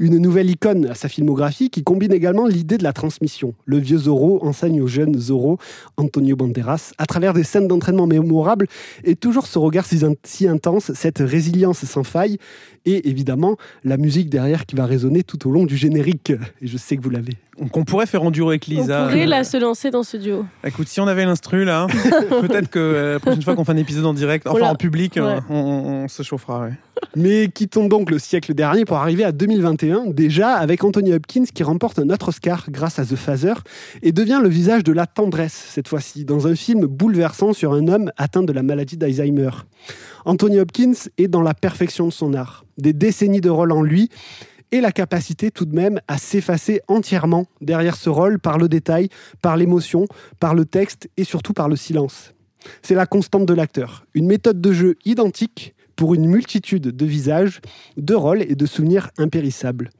Une nouvelle icône à sa filmographie qui combine également l'idée de la transmission. Le vieux Zorro enseigne au jeune Zorro, Antonio Banderas, à travers des scènes d'entraînement mémorables et toujours ce regard si intense, cette résilience sans faille et évidemment la musique derrière qui va résonner tout au long du générique. Et je sais que vous l'avez. Qu'on pourrait faire en duo avec On Lisa. pourrait là se lancer dans ce duo. Écoute, si on avait l'instru là, peut-être que euh, la prochaine fois qu'on fait un épisode en direct, enfin Voilà. en public, euh, Ouais. on, on- on se chauffera. ouais. Mais quittons donc le siècle dernier pour arriver à 2021, déjà avec Anthony Hopkins qui remporte un autre Oscar grâce à The Father et devient le visage de la tendresse cette fois-ci, dans un film bouleversant sur un homme atteint de la maladie d'Alzheimer. Anthony Hopkins est dans la perfection de son art, des décennies de rôle en lui et la capacité tout de même à s'effacer entièrement derrière ce rôle par le détail, par l'émotion, par le texte et surtout par le silence. C'est la constante de l'acteur, une méthode de jeu identique pour une multitude de visages, de rôles et de souvenirs impérissables.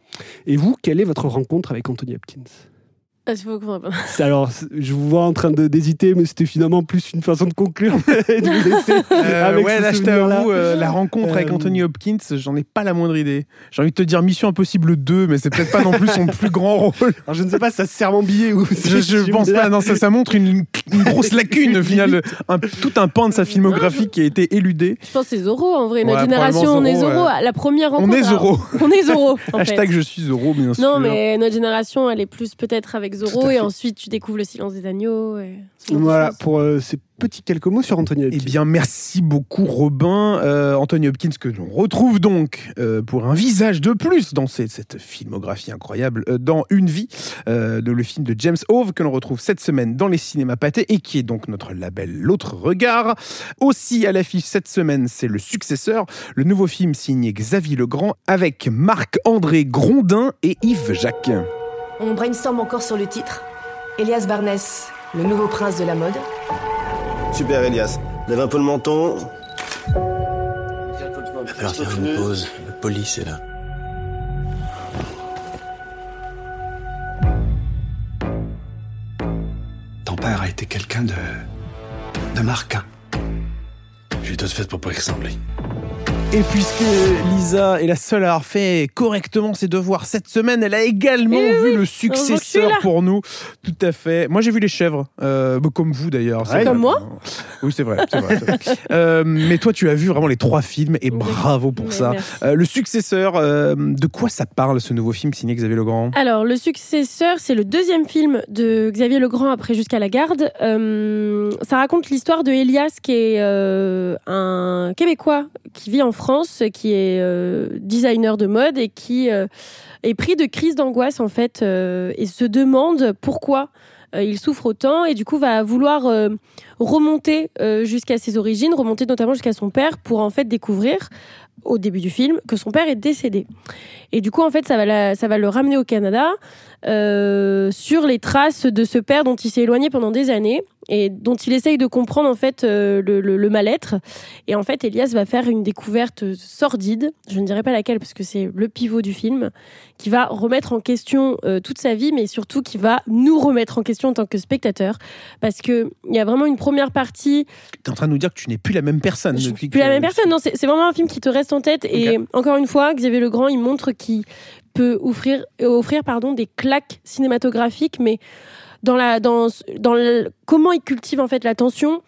Et vous, quelle est votre rencontre avec Anthony Hopkins? Ah, Alors, je vous vois en train de- d'hésiter, mais c'était finalement plus une façon de conclure et de vous laisser Euh, avec ouais, là je t'avoue, euh, la rencontre avec Euh, Anthony Hopkins, j'en ai pas la moindre idée. J'ai envie de te dire Mission Impossible 2, mais c'est peut-être pas non plus son plus grand rôle. Alors, je ne sais pas si ça se sert en billet ou si Je, je pense pas, non, ça, ça montre une, une grosse lacune au final, un- tout un pan de sa filmographie qui a été éludé. Je pense que c'est Zoro en vrai. Notre Ouais, génération, on est Zoro. Zoro, ouais. La première On rencontre. est Zoro. alors, On est Zoro. en fait. Hashtag je suis Zoro, bien sûr. Non, mais notre génération, elle est plus peut-être avec Et ensuite tu découvres le silence des agneaux. Et... Voilà, pour euh, ces petits quelques mots sur Anthony Hopkins. Eh bien, merci beaucoup, Robin. Euh, Anthony Hopkins, que l'on retrouve donc euh, pour un visage de plus dans cette, cette filmographie incroyable, euh, dans Une vie, euh, de le film de James Hove, que l'on retrouve cette semaine dans les cinémas pâtés et qui est donc notre label L'autre regard. Aussi à l'affiche cette semaine, c'est le successeur, le nouveau film signé Xavier Legrand avec Marc-André Grondin et Yves Jacques. On brainstorm encore sur le titre. Elias Barnès, le nouveau prince de la mode. Super Elias. Lève un peu le menton. Va falloir faire une pause. Le police est là. Ton père a été quelqu'un de. de Marc. J'ai tout fait pour pas y ressembler. Et puisque Lisa est la seule à avoir fait correctement ses devoirs cette semaine, elle a également Eh vu oui, le successeur pour nous. Tout à fait. Moi, j'ai vu les chèvres, euh, bah, comme vous d'ailleurs. C'est Comme moi Oui, c'est vrai. Euh, mais toi, tu as vu vraiment les trois films et bravo pour Mais ça. Euh, le successeur, euh, de quoi ça parle ce nouveau film signé Xavier Legrand? Alors, le successeur, c'est le deuxième film de Xavier Legrand après Jusqu'à la garde. Euh, ça raconte l'histoire de Elias, qui est euh, un Québécois qui vit en France, qui est euh, designer de mode et qui euh, est pris de crise d'angoisse en fait euh, et se demande pourquoi euh, il souffre autant et du coup va vouloir euh, remonter euh, jusqu'à ses origines, remonter notamment jusqu'à son père pour en fait découvrir au début du film que son père est décédé. Et du coup, en fait, ça va, ça va le ramener au Canada euh, sur les traces de ce père dont il s'est éloigné pendant des années et dont il essaye de comprendre en fait euh, le, le- le mal-être. Et en fait, Elias va faire une découverte sordide, je ne dirais pas laquelle parce que c'est le pivot du film, qui va remettre en question euh, toute sa vie, mais surtout qui va nous remettre en question en tant que spectateur, parce que il y a vraiment une première partie Tu es en train de nous dire que tu n'es plus la même personne. depuis plus que- la même personne. Non, c'est c'est vraiment un film qui te reste en tête. Et encore une fois, Xavier Legrand, il montre qu'il peut offrir, euh, offrir pardon, des claques cinématographiques, mais dans la, dans, dans le- comment il cultive en fait la tension,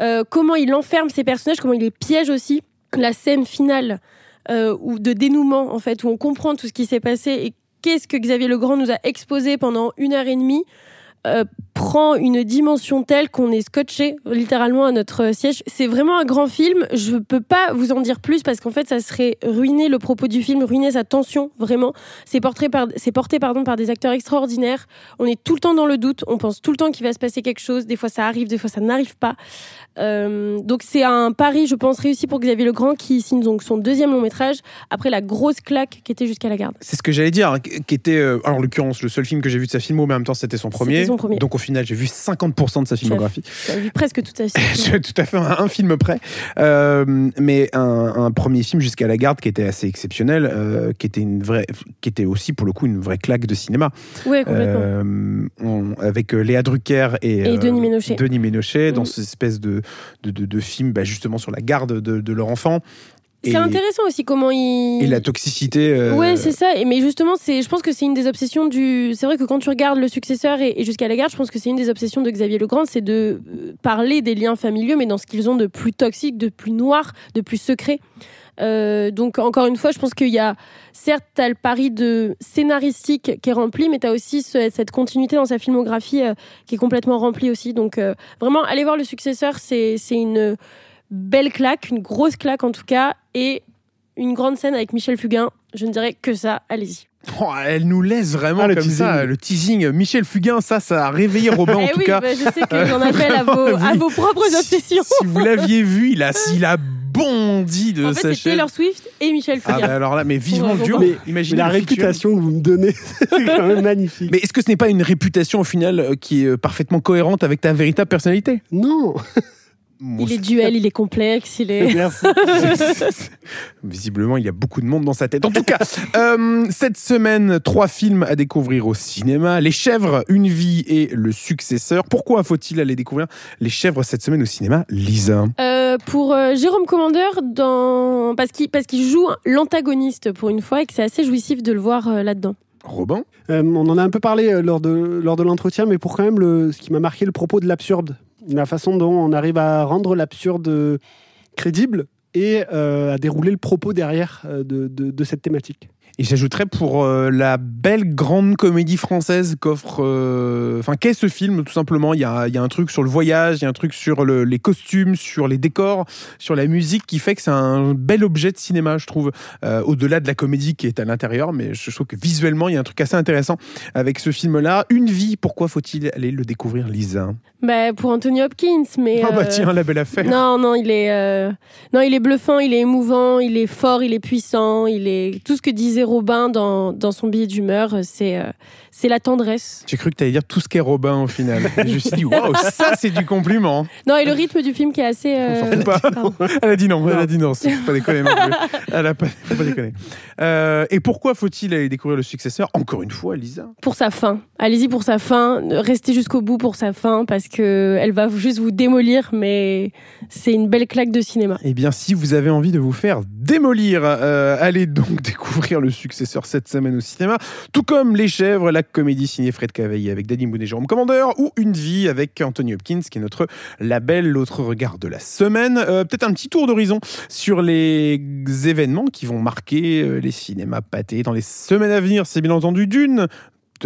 euh, comment il enferme ses personnages, comment il les piège aussi. La scène finale euh, ou de dénouement en fait, où on comprend tout ce qui s'est passé et qu'est-ce que Xavier Legrand nous a exposé pendant une heure et demie. euh, prend une dimension telle qu'on est scotché littéralement à notre siège. C'est vraiment un grand film. Je peux pas vous en dire plus parce qu'en fait, ça serait ruiner le propos du film, ruiner sa tension, vraiment. C'est porté par, c'est porté pardon par des acteurs extraordinaires. On est tout le temps dans le doute. On pense tout le temps qu'il va se passer quelque chose. Des fois, ça arrive, des fois, ça n'arrive pas. Euh, donc, c'est un pari, je pense, réussi pour Xavier Legrand qui signe donc son deuxième long métrage après la grosse claque qui était jusqu'à la garde. C'est ce que j'allais dire, hein, qui était, euh, alors, en l'occurrence, le seul film que j'ai vu de sa filmo, mais en même temps, c'était son premier. son premier. Donc, au final, j'ai vu 50% de sa filmographie. J'ai vu presque sa Je suis tout à fait un, un film près. Euh, mais un, un premier film jusqu'à la garde qui était assez exceptionnel, euh, qui était une vraie, qui était aussi pour le coup une vraie claque de cinéma. Ouais, complètement. Euh, on- avec Léa Drucker et, Et Denis Ménochet. Denis Ménochet, dans Mhm. cette espèce de, de, de, de film bah, justement sur la garde de, de leur enfant. C'est intéressant aussi comment il. Et la toxicité. euh, Ouais, c'est ça. Et mais justement, c'est, je pense que c'est une des obsessions du. C'est vrai que quand tu regardes le successeur et, et jusqu'à la garde, je pense que c'est une des obsessions de Xavier Legrand, c'est de euh, parler des liens familiaux, mais dans ce qu'ils ont de plus toxique, de plus noir, de plus secret. Euh, donc encore une fois, je pense qu'il y a certes t'as le pari de scénaristique qui est rempli, mais tu as aussi ce- cette continuité dans sa filmographie euh, qui est complètement remplie aussi. Donc euh, vraiment, allez voir le successeur, c'est c'est une belle claque, une grosse claque en tout cas, et une grande scène avec Michel Fugain. Je ne dirais que ça, allez-y. Oh, elle nous laisse vraiment Ah, le comme teasing. ça le teasing. Michel Fugain, ça, ça a réveillé Robin en Eh tout oui, cas. bah, je sais que j'en appelle à vos, à Oui. vos propres obsessions. Si vous l'aviez vu, il a, il a bondi de En sa fait. Taylor Swift et Michel Ah Fugain. bah alors là, mais vivement le duo. Mais, Imaginez mais la réputation que vous me donnez, c'est quand même magnifique. Mais est-ce que ce n'est pas une réputation au final euh, qui est euh, parfaitement cohérente avec ta véritable personnalité? Non. Il est duel, il est complexe, il est. Merci. Visiblement, il y a beaucoup de monde dans sa tête. En tout cas, euh, cette semaine, trois films à découvrir au cinéma. Les Chèvres, Une vie et Le Successeur. Pourquoi faut-il aller découvrir Les Chèvres cette semaine au cinéma Lisa? Euh, pour euh, Jérôme Commander, dans... parce qu'il parce qu'il joue l'antagoniste pour une fois et que c'est assez jouissif de le voir euh, là-dedans. Robin? Euh, on en a un peu parlé lors de, lors de l'entretien, mais pour quand même le, ce qui m'a marqué, le propos de l'absurde. La façon dont on arrive à rendre l'absurde crédible et euh, à dérouler le propos derrière euh, de cette thématique. Et j'ajouterais pour euh, la belle grande comédie française qu'offre. euh, Enfin, qu'est ce film, tout simplement Il y a, y a un truc sur le voyage, il y a un truc sur le- les costumes, sur les décors, sur la musique qui fait que c'est un bel objet de cinéma, je trouve. Euh, Au-delà de la comédie qui est à l'intérieur, mais je trouve que visuellement, il y a un truc assez intéressant avec ce film-là. Une vie, pourquoi faut-il aller le découvrir, Lisa? Bah, pour Anthony Hopkins, mais. Ah bah tiens, la belle affaire. Non, non, il est, non, il est bluffant, il est émouvant, il est fort, il est puissant, il est tout ce que disait disait Robin dans, dans son billet d'humeur, c'est euh, c'est la tendresse. J'ai cru que tu allais dire tout ce qu'est Robin au final. je me suis dit, waouh, ça c'est du compliment. Non, et le rythme du film qui est assez. euh, pas. Elle a dit non, elle a dit non, faut pas déconner non plus. Elle a pas, faut pas déconner. Euh, et pourquoi faut-il aller découvrir le successeur Encore une fois, Lisa? Pour sa fin. Allez-y pour sa fin. Restez jusqu'au bout pour sa fin parce que elle va juste vous démolir, mais c'est une belle claque de cinéma. Eh bien, si vous avez envie de vous faire démolir, euh, allez donc découvrir le successeur cette semaine au cinéma, tout comme Les Chèvres, la comédie signée Fred Cavaillé avec Danny Boone et Jérôme Commandeur, ou Une vie avec Anthony Hopkins, qui est notre label, l'autre regard de la semaine. Euh, Peut-être un petit tour d'horizon sur les événements qui vont marquer euh, les cinémas pâtés dans les semaines à venir. C'est bien entendu d'une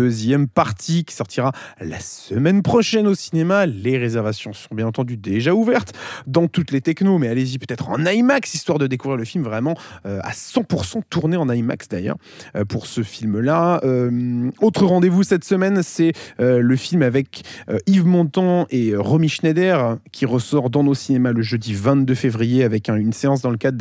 deuxième partie qui sortira la semaine prochaine au cinéma. Les réservations sont bien entendu déjà ouvertes dans toutes les technos, mais allez-y peut-être en IMAX, histoire de découvrir le film vraiment euh, à 100% tourné en IMAX d'ailleurs euh, pour ce film-là. Euh, autre rendez-vous cette semaine, c'est le film avec Yves Montand et Romy Schneider qui ressort dans nos cinémas le jeudi 22 février avec un- une séance dans le cadre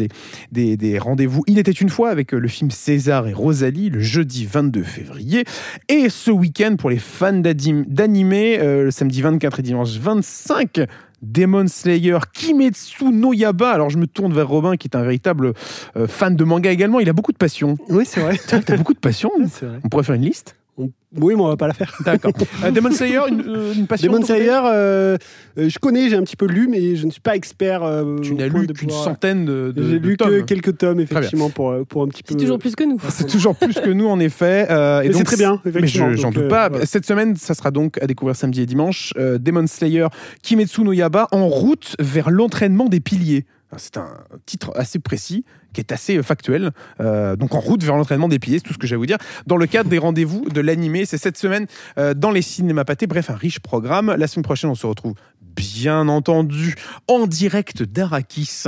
des, des, rendez-vous Il était une fois avec le film César et Rosalie le jeudi 22 février. Et ce week-end, pour les fans d'animé, euh, le samedi 24 et dimanche 25, Demon Slayer Kimetsu no Yaba. Alors je me tourne vers Robin qui est un véritable euh, fan de manga également. Il a beaucoup de passion. Oui, c'est vrai. T'as beaucoup de passion. On pourrait faire une liste? Oui, mais on va pas la faire. D'accord. Euh, Demon Slayer, une, euh, une passion. Demon Slayer, euh, je connais, j'ai un petit peu lu, mais je ne suis pas expert. euh, Tu n'as lu qu'une pouvoir- centaine de, de- J'ai lu que quelques tomes, effectivement, pour, pour un petit peu. C'est toujours plus que nous. C'est toujours plus que nous, en effet. euh, et Mais c'est très bien, Mais effectivement, je- j'en doute euh, pas. voilà. Cette semaine, ça sera donc à découvrir samedi et dimanche. euh, Demon Slayer Kimetsu no Yaba en route vers l'entraînement des piliers. C'est un titre assez précis, qui est assez euh, factuel. Euh, donc en route vers l'entraînement des piliers, c'est tout ce que j'ai à vous dire. Dans le cadre des rendez-vous de l'animé, c'est cette semaine euh, dans les cinémas pâtés. Bref, un riche programme. La semaine prochaine, on se retrouve bien entendu en direct d'Arakis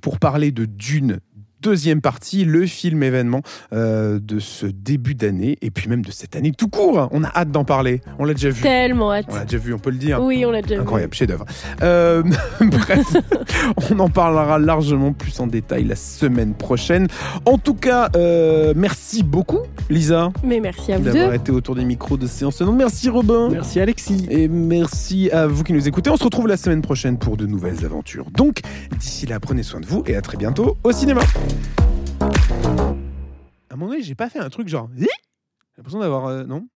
pour parler de Dune. Deuxième partie, le film événement euh, de ce début d'année et puis même de cette année tout court. On a hâte d'en parler. On l'a déjà vu. Tellement hâte. On l'a déjà vu, on peut le dire. Oui, on l'a déjà vu. Incroyable, chef-d'œuvre. Euh, bref, on en parlera largement plus en détail la semaine prochaine. En tout cas, euh, merci beaucoup, Lisa, Mais merci à vous d'avoir été autour des micros de séance. Non, merci Robin. Merci Alexis. Et merci à vous qui nous écoutez. On se retrouve la semaine prochaine pour de nouvelles aventures. Donc, d'ici là, prenez soin de vous et à très bientôt au cinéma. À mon avis, j'ai pas fait un truc genre. J'ai l'impression d'avoir. euh, non?